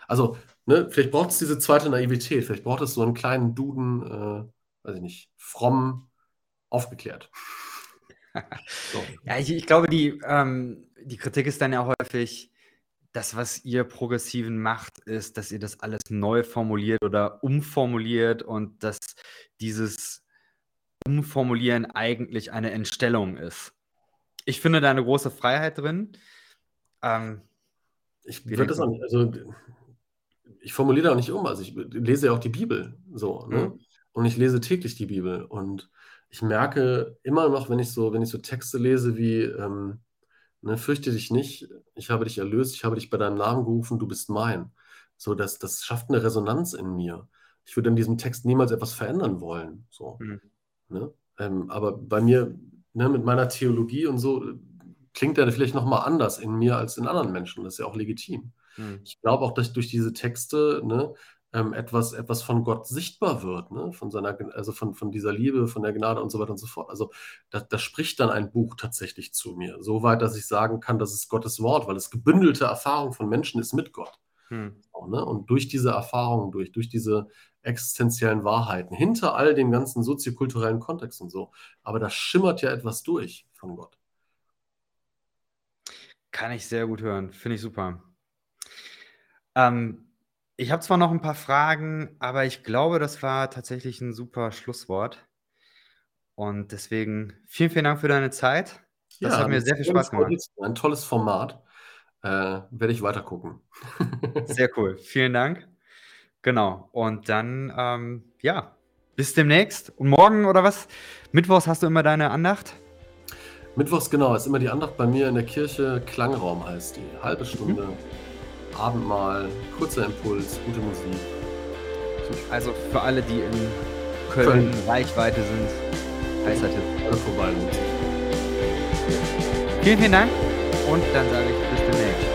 Also, ne, vielleicht braucht es diese zweite Naivität, vielleicht braucht es so einen kleinen Duden, äh, weiß ich nicht, fromm aufgeklärt. so. Ja, ich, ich, glaube, die, ähm, die Kritik ist dann ja häufig, das, was ihr Progressiven macht, ist, dass ihr das alles neu formuliert oder umformuliert und dass dieses Umformulieren eigentlich eine Entstellung ist. Ich finde da eine große Freiheit drin. Ähm, ich würde das auch nicht, also ich formuliere auch nicht um. Also ich lese ja auch die Bibel so, ne? Mhm. Und ich lese täglich die Bibel. Und ich merke immer noch, wenn ich so, wenn ich so Texte lese wie ähm, ne, fürchte dich nicht, ich habe dich erlöst, ich habe dich bei deinem Namen gerufen, du bist mein. So, das, das schafft eine Resonanz in mir. Ich würde in diesem Text niemals etwas verändern wollen. So, mhm. ne? ähm, aber bei mir, ne, mit meiner Theologie und so, klingt er vielleicht nochmal anders in mir als in anderen Menschen. Das ist ja auch legitim. Hm. Ich glaube auch, dass durch diese Texte ne, ähm, etwas, etwas von Gott sichtbar wird, ne? von seiner, also von, von dieser Liebe, von der Gnade und so weiter und so fort. Also da, da spricht dann ein Buch tatsächlich zu mir, so weit, dass ich sagen kann, das ist Gottes Wort, weil es gebündelte Erfahrung von Menschen ist mit Gott. Hm. So, ne? Und durch diese Erfahrungen, durch, durch diese existenziellen Wahrheiten, hinter all dem ganzen soziokulturellen Kontext und so, aber da schimmert ja etwas durch von Gott. Kann ich sehr gut hören, finde ich super. Ähm, ich habe zwar noch ein paar Fragen, aber ich glaube, das war tatsächlich ein super Schlusswort. Und deswegen vielen, vielen Dank für deine Zeit. Das Ja, hat mir sehr viel Spaß gemacht. ein tolles Format. Äh, werde ich weiter gucken. Sehr cool. Vielen Dank. Genau. Und dann, ähm, ja, bis demnächst. Und morgen oder was? Mittwochs hast du immer deine Andacht? Mittwochs, genau, ist immer die Andacht bei mir in der Kirche. Klangraum heißt die. Halbe. Stunde, mhm. Abendmahl, kurzer Impuls, gute Musik. Also für alle, die in Köln, Köln. Reichweite sind, heißer Tipp. Alle vorbei. Vielen, vielen Dank und dann sage ich bis demnächst.